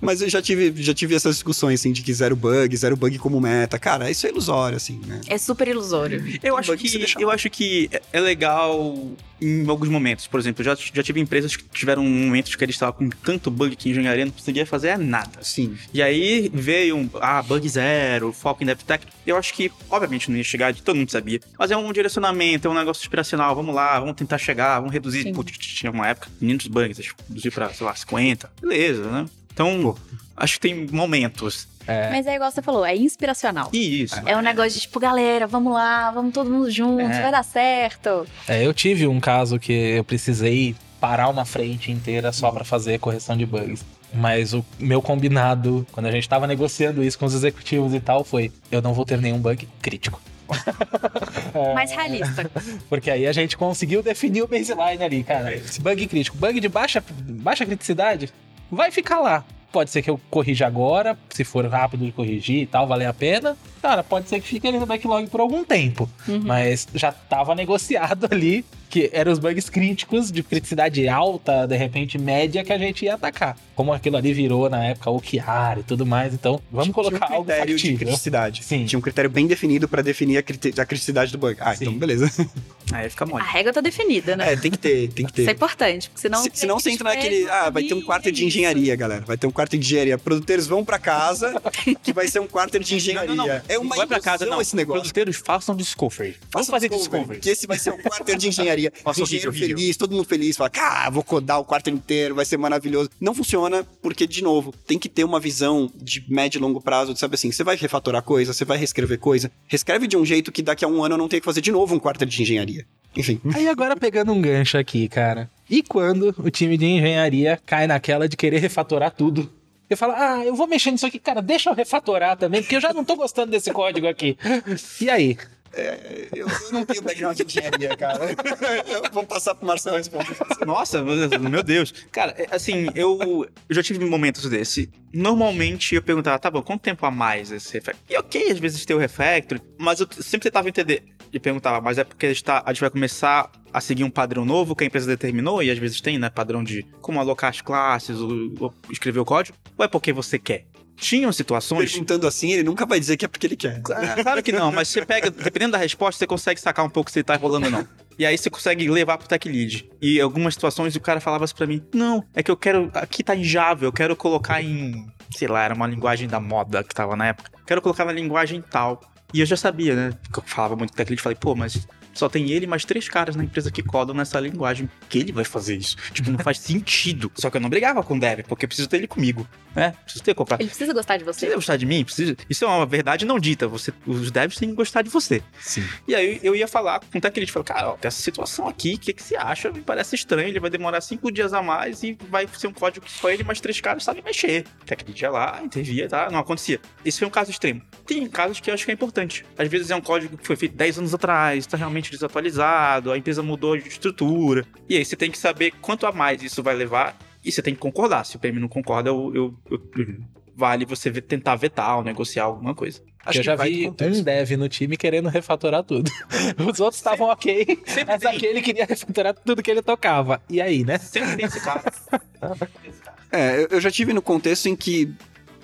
Mas eu já tive, já tive essas discussões, assim, de que zero bug, zero bug como meta. Cara, isso é ilusório, assim, né? É super ilusório. Eu acho que que, eu acho que é- é legal em alguns momentos. Por exemplo, já, já tive empresas que tiveram momentos que eles estavam com tanto bug que engenharia não conseguia fazer nada. Sim. E aí veio um, ah, bug zero, foco em DevTech. Eu acho que, obviamente, não ia chegar, todo mundo sabia. Mas é um direcionamento, é um negócio inspiracional. Vamos lá, vamos tentar chegar, vamos reduzir. Sim. Putz, tinha uma época, 500 bugs, acho que reduzir pra, sei lá, 50. Beleza, né? Então, acho que tem momentos. Mas é igual você falou, é inspiracional. E isso. É um negócio de tipo, galera, vamos lá, vamos todo mundo juntos, É. vai dar certo. É, eu tive um caso que eu precisei parar uma frente inteira só pra fazer correção de bugs. Mas o meu combinado, quando a gente tava negociando isso com os executivos e tal, foi: eu não vou ter nenhum bug crítico. *laughs* Mais realista. Porque aí a gente conseguiu definir o baseline ali, cara. Bug crítico. Bug de baixa, baixa criticidade vai ficar lá. Pode ser que eu corrija agora, se for rápido de corrigir e tal, valer a pena. Cara, pode ser que fique ali no backlog por algum tempo. Uhum. Mas já tava negociado *laughs* ali que eram os bugs críticos de criticidade alta, de repente média, que a gente ia atacar. Como aquilo ali virou na época o Chiara e tudo mais, então vamos colocar Tinha um algo critério de criticidade. Sim. Tinha um critério bem definido pra definir a, criti- a criticidade do bug. Ah, Sim. então beleza. *laughs* Aí fica A mole. regra tá definida, né? É, tem que ter, tem que Isso é ter. importante, porque senão... Se- senão você entra naquele. Ah, vai ter um quarto de Isso. engenharia, galera. Vai ter um quarto de engenharia. Produtores vão pra casa, *laughs* que vai ser um quarto de engenharia. Não, não, não. É uma Vai pra casa, não. esse negócio. Produtores façam discovery. Vamos fazer discovery, discovery. Que esse vai ser um quarter de engenharia. *laughs* Faça um engenheiro vídeo. feliz, todo mundo feliz. Fala, cara, vou codar o quarto inteiro, vai ser maravilhoso. Não funciona porque, de novo, tem que ter uma visão de médio e longo prazo, de saber assim, você vai refatorar coisa, você vai reescrever coisa. Reescreve de um jeito que daqui a um ano eu não tenha que fazer de novo um quarter de engenharia. Enfim. *laughs* Aí agora pegando um gancho aqui, cara. E quando o time de engenharia cai naquela de querer refatorar tudo? Eu falo, ah, eu vou mexer nisso aqui, cara, deixa eu refatorar também, porque eu já não tô gostando desse código aqui. *laughs* E aí? Eu, eu não tenho background de engenharia, cara. *laughs* Eu vou passar pro Marcelo responder. Nossa, meu Deus. Cara, é, assim, eu, eu já tive momentos desse. Normalmente eu perguntava, tá bom, quanto tempo a mais esse refactor? E ok, às vezes tem o refactor, mas eu sempre tentava entender. E perguntava, mas é porque a gente, tá, a gente vai começar a seguir um padrão novo que a empresa determinou, e às vezes tem, né, padrão de como alocar as classes, ou, ou escrever o código, ou é porque você quer? Tinham situações Perguntando assim, ele nunca vai dizer que é porque ele quer. Claro que não, mas você pega, dependendo da resposta, você consegue sacar um pouco se tá rolando ou não. E aí você consegue levar pro tech lead. E em algumas situações o cara falava assim pra mim: Não, é que eu quero. Aqui tá em Java, eu quero colocar em. Sei lá, era uma linguagem da moda que tava na época. Quero colocar na linguagem tal. E eu já sabia, né? Porque eu falava muito tech lead, falei, pô, mas só tem ele e mais três caras na empresa que codam nessa linguagem. Que ele vai fazer isso? Tipo, não faz *laughs* sentido. Só que eu não brigava com o dev, porque eu preciso ter ele comigo, né? Preciso ter comprar. Ele precisa gostar de você. Precisa gostar de mim? Precisa... Isso é uma verdade não dita. Você, os devs têm que gostar de você. Sim. E aí eu ia falar com o tech lead. Falei, cara, ó, tem essa situação aqui, o que, que você acha? Me parece estranho. Ele vai demorar cinco dias a mais e vai ser um código que só ele mais três caras sabem mexer. O tech lead ia lá, intervia, tá? Não acontecia. Esse foi um caso extremo. Tem casos que eu acho que é importante. Às vezes é um código que foi feito 10 anos atrás, tá realmente desatualizado, a empresa mudou de estrutura. E aí você tem que saber quanto a mais isso vai levar e você tem que concordar. Se o PM não concorda, eu, eu- eu- vale você tentar vetar ou negociar alguma coisa. Acho eu que já vi um dev no time querendo refatorar tudo. *laughs* Os outros estavam ok, mas tem. aquele queria refatorar tudo que ele tocava. E aí, né? Sempre tem esse cara. *laughs* É, eu- eu já tive no contexto em que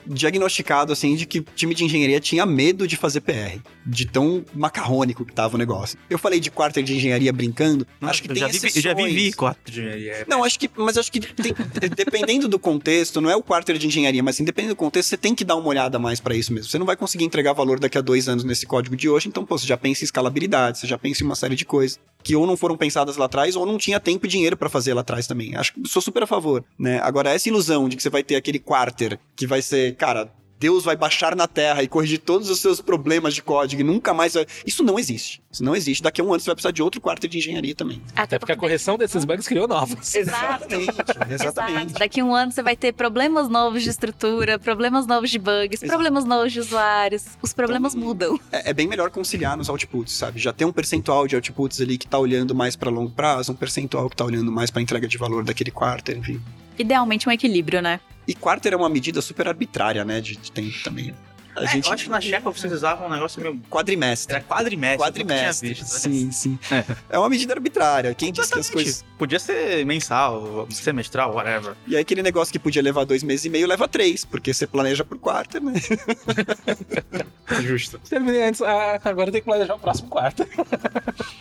diagnosticado assim de que o time de engenharia tinha medo de fazer PR, de tão macarrônico que tava o negócio. Eu falei de quarter de engenharia brincando, acho que eu tem já, eu já vivi quarto de engenharia. Não, acho que, mas acho que tem- dependendo do contexto, não é o quarter de engenharia, mas assim, dependendo do contexto, você tem que dar uma olhada mais pra isso mesmo. Você não vai conseguir entregar valor daqui a dois anos nesse código de hoje, então, pô, você já pensa em escalabilidade, você já pensa em uma série de coisas que ou não foram pensadas lá atrás ou não tinha tempo e dinheiro pra fazer lá atrás também. Acho que sou super a favor, né? Agora, essa ilusão de que você vai ter aquele quarter que vai ser, cara, Deus vai baixar na Terra e corrigir todos os seus problemas de código e nunca mais vai... Isso não existe. Isso não existe. Daqui a um ano você vai precisar de outro quarter de engenharia também. Até porque a correção desses bugs criou novos. Exato. Exatamente. Exato. Daqui a um ano você vai ter problemas novos de estrutura, problemas novos de bugs, problemas novos de usuários. Os problemas mudam. é, é bem melhor conciliar nos outputs, sabe? Já tem um percentual de outputs ali que tá olhando mais pra longo prazo, um percentual que tá olhando mais pra entrega de valor daquele quarter, enfim. Idealmente um equilíbrio, né? E quarter é uma medida super arbitrária, né, de, de tempo também. A É, gente Eu acho que na Shepa vocês usavam um negócio meio. quadrimestre. Era quadrimestre. Quadrimestre. visto. Sim, sim. É. É uma medida arbitrária. Quem disse que as coisas. Podia ser mensal, semestral, whatever. E aí aquele negócio que podia levar dois meses e meio leva três, porque você planeja por quarto, né? *laughs* Justo. *laughs* Terminei antes, ah, agora tem que planejar o próximo quarto.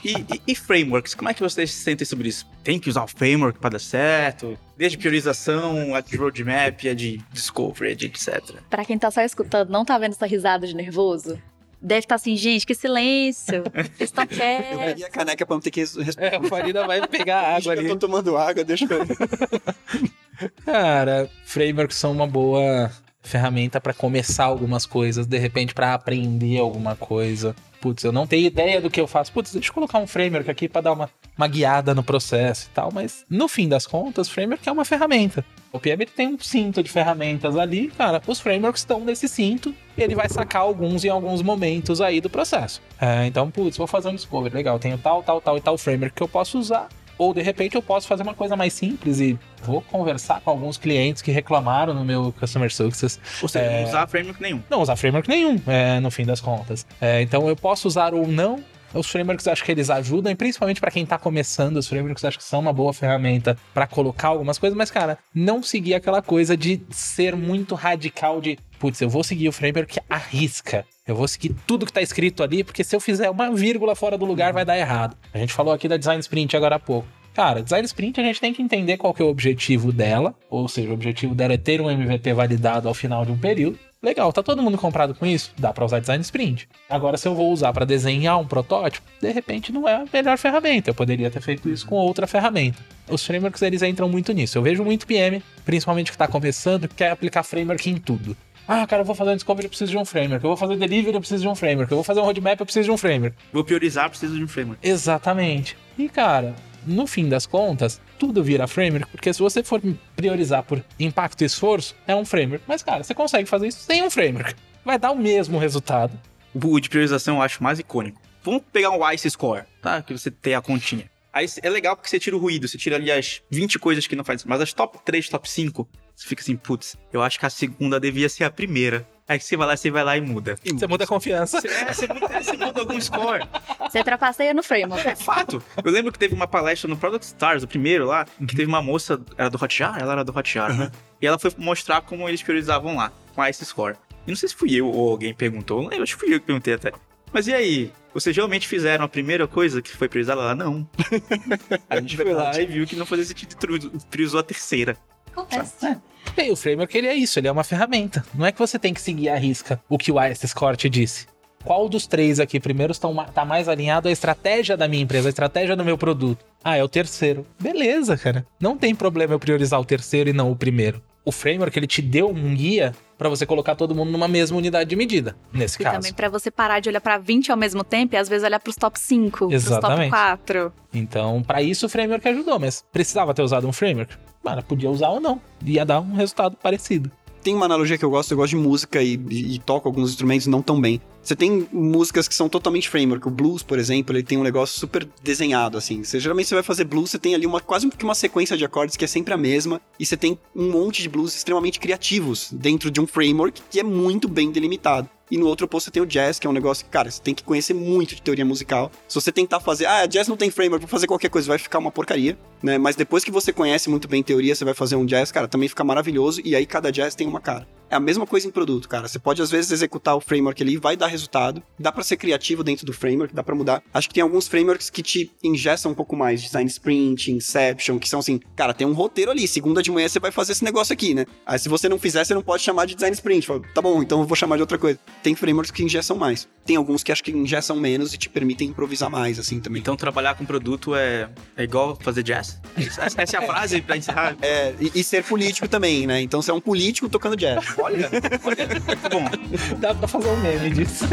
E, e- e frameworks, como é que vocês se sentem sobre isso? Tem que usar o framework para dar certo? Desde priorização, a de roadmap, a de discovery, a de etc. Pra quem tá só escutando, não tá vendo essa risada de nervoso? Deve estar assim, gente, que silêncio. Eles estão *laughs* Eu quietos. bebi a caneca pra não ter que responder. É, o Farina vai pegar água Eu ali. tô tomando água, deixa eu. *laughs* Cara, frameworks são uma boa ferramenta pra começar algumas coisas, de repente pra aprender alguma coisa. Putz, eu não tenho ideia do que eu faço. Putz, deixa eu colocar um framework aqui pra dar uma, uma guiada no processo e tal, mas no fim das contas, framework é uma ferramenta. O PM tem um cinto de ferramentas ali, cara. Os frameworks estão nesse cinto e ele vai sacar alguns em alguns momentos aí do processo. É, então, putz, vou fazer um discovery, legal, tenho tal, tal, tal e tal framework que eu posso usar. Ou de repente eu posso fazer uma coisa mais simples e vou conversar com alguns clientes que reclamaram no meu Customer Success. Ou seja, É. não usar framework nenhum. Não usar framework nenhum, é, no fim das contas. É, então eu posso usar ou não. Os frameworks acho que eles ajudam, e principalmente para quem tá começando, os frameworks acho que são uma boa ferramenta para colocar algumas coisas, mas cara, não seguir aquela coisa de ser muito radical de, putz, eu vou seguir o framework à risca. Eu vou seguir tudo que tá escrito ali, porque se eu fizer uma vírgula fora do lugar vai dar errado. A gente falou aqui da design sprint agora há pouco. Cara, design sprint a gente tem que entender qual que é o objetivo dela, ou seja, o objetivo dela é ter um MVP validado ao final de um período. Legal, tá todo mundo comprado com isso? Dá pra usar design sprint. Agora, se eu vou usar pra desenhar um protótipo, de repente não é a melhor ferramenta. Eu poderia ter feito isso com outra ferramenta. Os frameworks eles entram muito nisso. Eu vejo muito PM, principalmente que tá começando, que quer aplicar framework em tudo. Ah, cara, eu vou fazer um discovery, eu preciso de um framework. Eu vou fazer delivery, eu preciso de um framework. Eu vou fazer um roadmap, eu preciso de um framework. Vou priorizar, preciso de um framework. Exatamente. E, cara, no fim das contas, tudo vira framework, porque se você for priorizar por impacto e esforço, é um framework. Mas, cara, você consegue fazer isso sem um framework. Vai dar o mesmo resultado. O de priorização eu acho mais icônico. Vamos pegar um ICE Score, tá? Que você tem a continha. Aí é legal porque você tira o ruído, você tira ali as 20 coisas que não faz, mas as top 3, top 5, você fica assim, putz, eu acho que a segunda devia ser a primeira. Aí você vai lá, você vai lá e muda. Você muda a confiança. Você, é, você, muda, você muda algum score. Você trapaceia no framework. É fato. Eu lembro que teve uma palestra no Product Stars, o primeiro lá, que teve uma moça, era do Hotjar? Ela era do Hotjar, né? E ela foi mostrar como eles priorizavam lá, com a Ice Score. E não sei se fui eu ou alguém perguntou, não lembro, acho que fui eu que perguntei até. Mas e aí? Vocês realmente fizeram a primeira coisa que foi priorizada lá? Não. *laughs* a gente foi lá e viu que não fazia sentido e priorizou a terceira. Acontece. E o framework, ele é isso, ele é uma ferramenta. Não é que você tem que seguir a risca o que o ICE Score te disse. Qual dos três aqui primeiro ma- tá mais alinhado à estratégia da minha empresa, à estratégia do meu produto? Ah, é o terceiro. Beleza, cara. Não tem problema eu priorizar o terceiro e não o primeiro. O framework, ele te deu um guia pra você colocar todo mundo numa mesma unidade de medida, nesse E caso. também pra você parar de olhar pra 20 ao mesmo tempo e às vezes olhar pros top 5, pros top Exatamente. 4. Então, pra isso o framework ajudou, mas precisava ter usado um framework? Mano, podia usar ou não. Ia dar um resultado parecido. Tem uma analogia que eu gosto, eu gosto de música e, e, e toco alguns instrumentos não tão bem. Você tem músicas que são totalmente framework. O blues, por exemplo, ele tem um negócio super desenhado, assim. Você, geralmente você vai fazer blues, você tem ali uma, quase que uma sequência de acordes que é sempre a mesma. E você tem um monte de blues extremamente criativos dentro de um framework que é muito bem delimitado. E no outro oposto você tem o jazz, que é um negócio que, cara, você tem que conhecer muito de teoria musical. Se você tentar fazer, ah, jazz não tem framework, vou fazer qualquer coisa, vai ficar uma porcaria, né? Mas depois que você conhece muito bem teoria, você vai fazer um jazz, cara, também fica maravilhoso. E aí cada jazz tem uma cara. É a mesma coisa em produto, cara. Você pode às vezes executar o framework ali, vai dar resultado. Dá pra ser criativo dentro do framework, dá pra mudar. Acho que tem alguns frameworks que te ingestam um pouco mais, design sprint, inception, que são assim, cara, tem um roteiro ali. Segunda de manhã você vai fazer esse negócio aqui, né? Aí se você não fizer, você não pode chamar de design sprint. Fala, tá bom, então eu vou chamar de outra coisa. Tem frameworks que ingestam mais. Tem alguns que acho que ingestam menos e te permitem improvisar mais, assim também. Então trabalhar com produto é, é igual fazer jazz? Essa essa é a frase pra encerrar? *laughs* É, e, e ser político também, né? Então você é um político tocando jazz. Olha, olha, muito bom. Dá pra fazer um meme disso.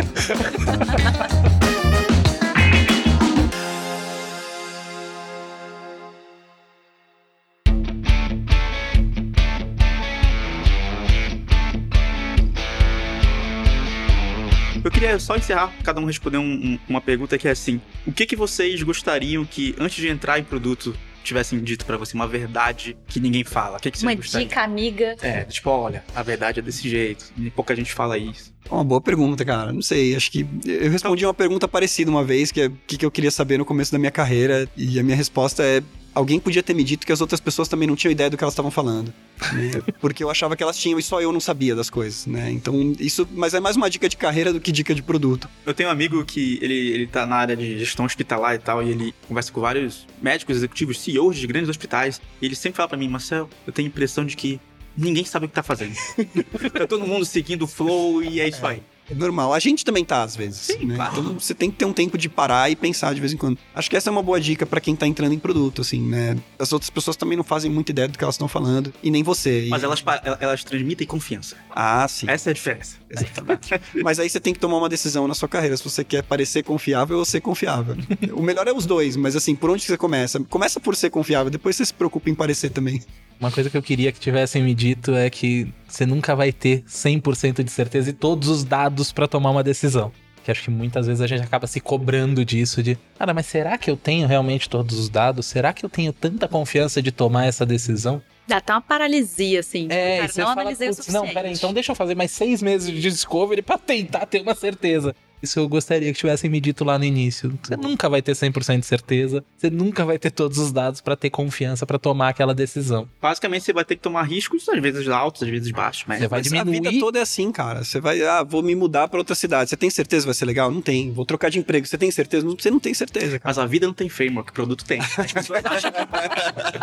Eu queria só encerrar, cada um responder um- um- uma pergunta que é assim: o que, que vocês gostariam que, antes de entrar em produto, tivessem dito para você uma verdade que ninguém fala, o que, que você Uma gostaria? dica amiga. É, tipo, olha, a verdade é desse jeito. E pouca gente fala isso. Uma boa pergunta, cara. Não sei, acho que eu respondi uma pergunta parecida uma vez, que é o que, que eu queria saber no começo da minha carreira, e a minha resposta é alguém podia ter me dito que as outras pessoas também não tinham ideia do que elas estavam falando. né? *laughs* Porque eu achava que elas tinham e só eu não sabia das coisas, né? Então, isso. Mas é mais uma dica de carreira do que dica de produto. Eu tenho um amigo que ele, ele tá na área de gestão hospitalar e tal, e ele conversa com vários médicos executivos, CEOs de grandes hospitais, e ele sempre fala pra mim, Marcel, eu tenho a impressão de que ninguém sabe o que tá fazendo. *laughs* tá todo mundo seguindo o flow e é isso aí. É normal. A gente também tá, às vezes. Sim, né? claro. Então você tem que ter um tempo de parar e pensar de vez em quando. Acho que essa é uma boa dica pra quem tá entrando em produto, assim, né? As outras pessoas também não fazem muita ideia do que elas estão falando. E nem você. E- Mas elas, pa- elas transmitem confiança. Ah, sim. Essa é a diferença. Exatamente. Mas aí você tem que tomar uma decisão na sua carreira, se você quer parecer confiável ou ser confiável. o melhor é os dois, mas assim, por onde você começa? Começa por ser confiável, depois você se preocupa em parecer também. Uma coisa que eu queria que tivessem me dito é que você nunca vai ter 100% de certeza e todos os dados pra tomar uma decisão. Que acho que muitas vezes a gente acaba se cobrando disso de, cara, mas será que eu tenho realmente todos os dados? Será que eu tenho tanta confiança de tomar essa decisão? Dá até uma paralisia, assim. É, Cara, não fala, analisei o "Putz, suficiente. não, peraí, então deixa eu fazer mais seis meses de discovery pra tentar ter uma certeza. Isso eu gostaria que tivessem me dito lá no início. Você nunca vai ter 100% de certeza, você nunca vai ter todos os dados pra ter confiança pra tomar aquela decisão. Basicamente, você vai ter que tomar riscos, às vezes altos, às vezes baixos, mas Você vai Mas a diminuir. vida toda é assim, cara. Você vai, ah, vou me mudar pra outra cidade. Você tem certeza que vai ser legal? Não tem. Vou trocar de emprego. Você tem certeza? Você não tem certeza, cara. Mas a vida não tem framework, o produto tem. As pessoas acham que,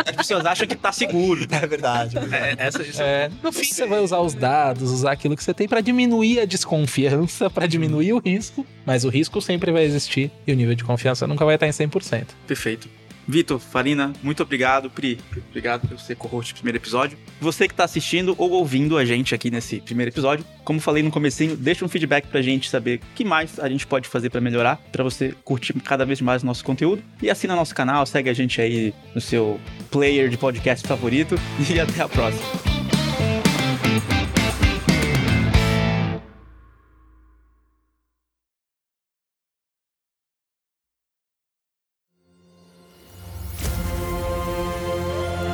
as pessoas acham que tá seguro. É verdade. É, essa, isso É, no fim você vai usar os dados, usar aquilo que você tem pra diminuir a desconfiança, pra diminuir o risco, mas o risco sempre vai existir e o nível de confiança nunca vai estar em 100%. Perfeito. Vitor, Farina, muito obrigado. Pri, obrigado por ser co-host do primeiro episódio. Você que tá assistindo ou ouvindo a gente aqui nesse primeiro episódio, como falei no comecinho, deixa um feedback pra gente saber o que mais a gente pode fazer pra melhorar, pra você curtir cada vez mais o nosso conteúdo. E assina nosso canal, segue a gente aí no seu player de podcast favorito *laughs* e até a próxima.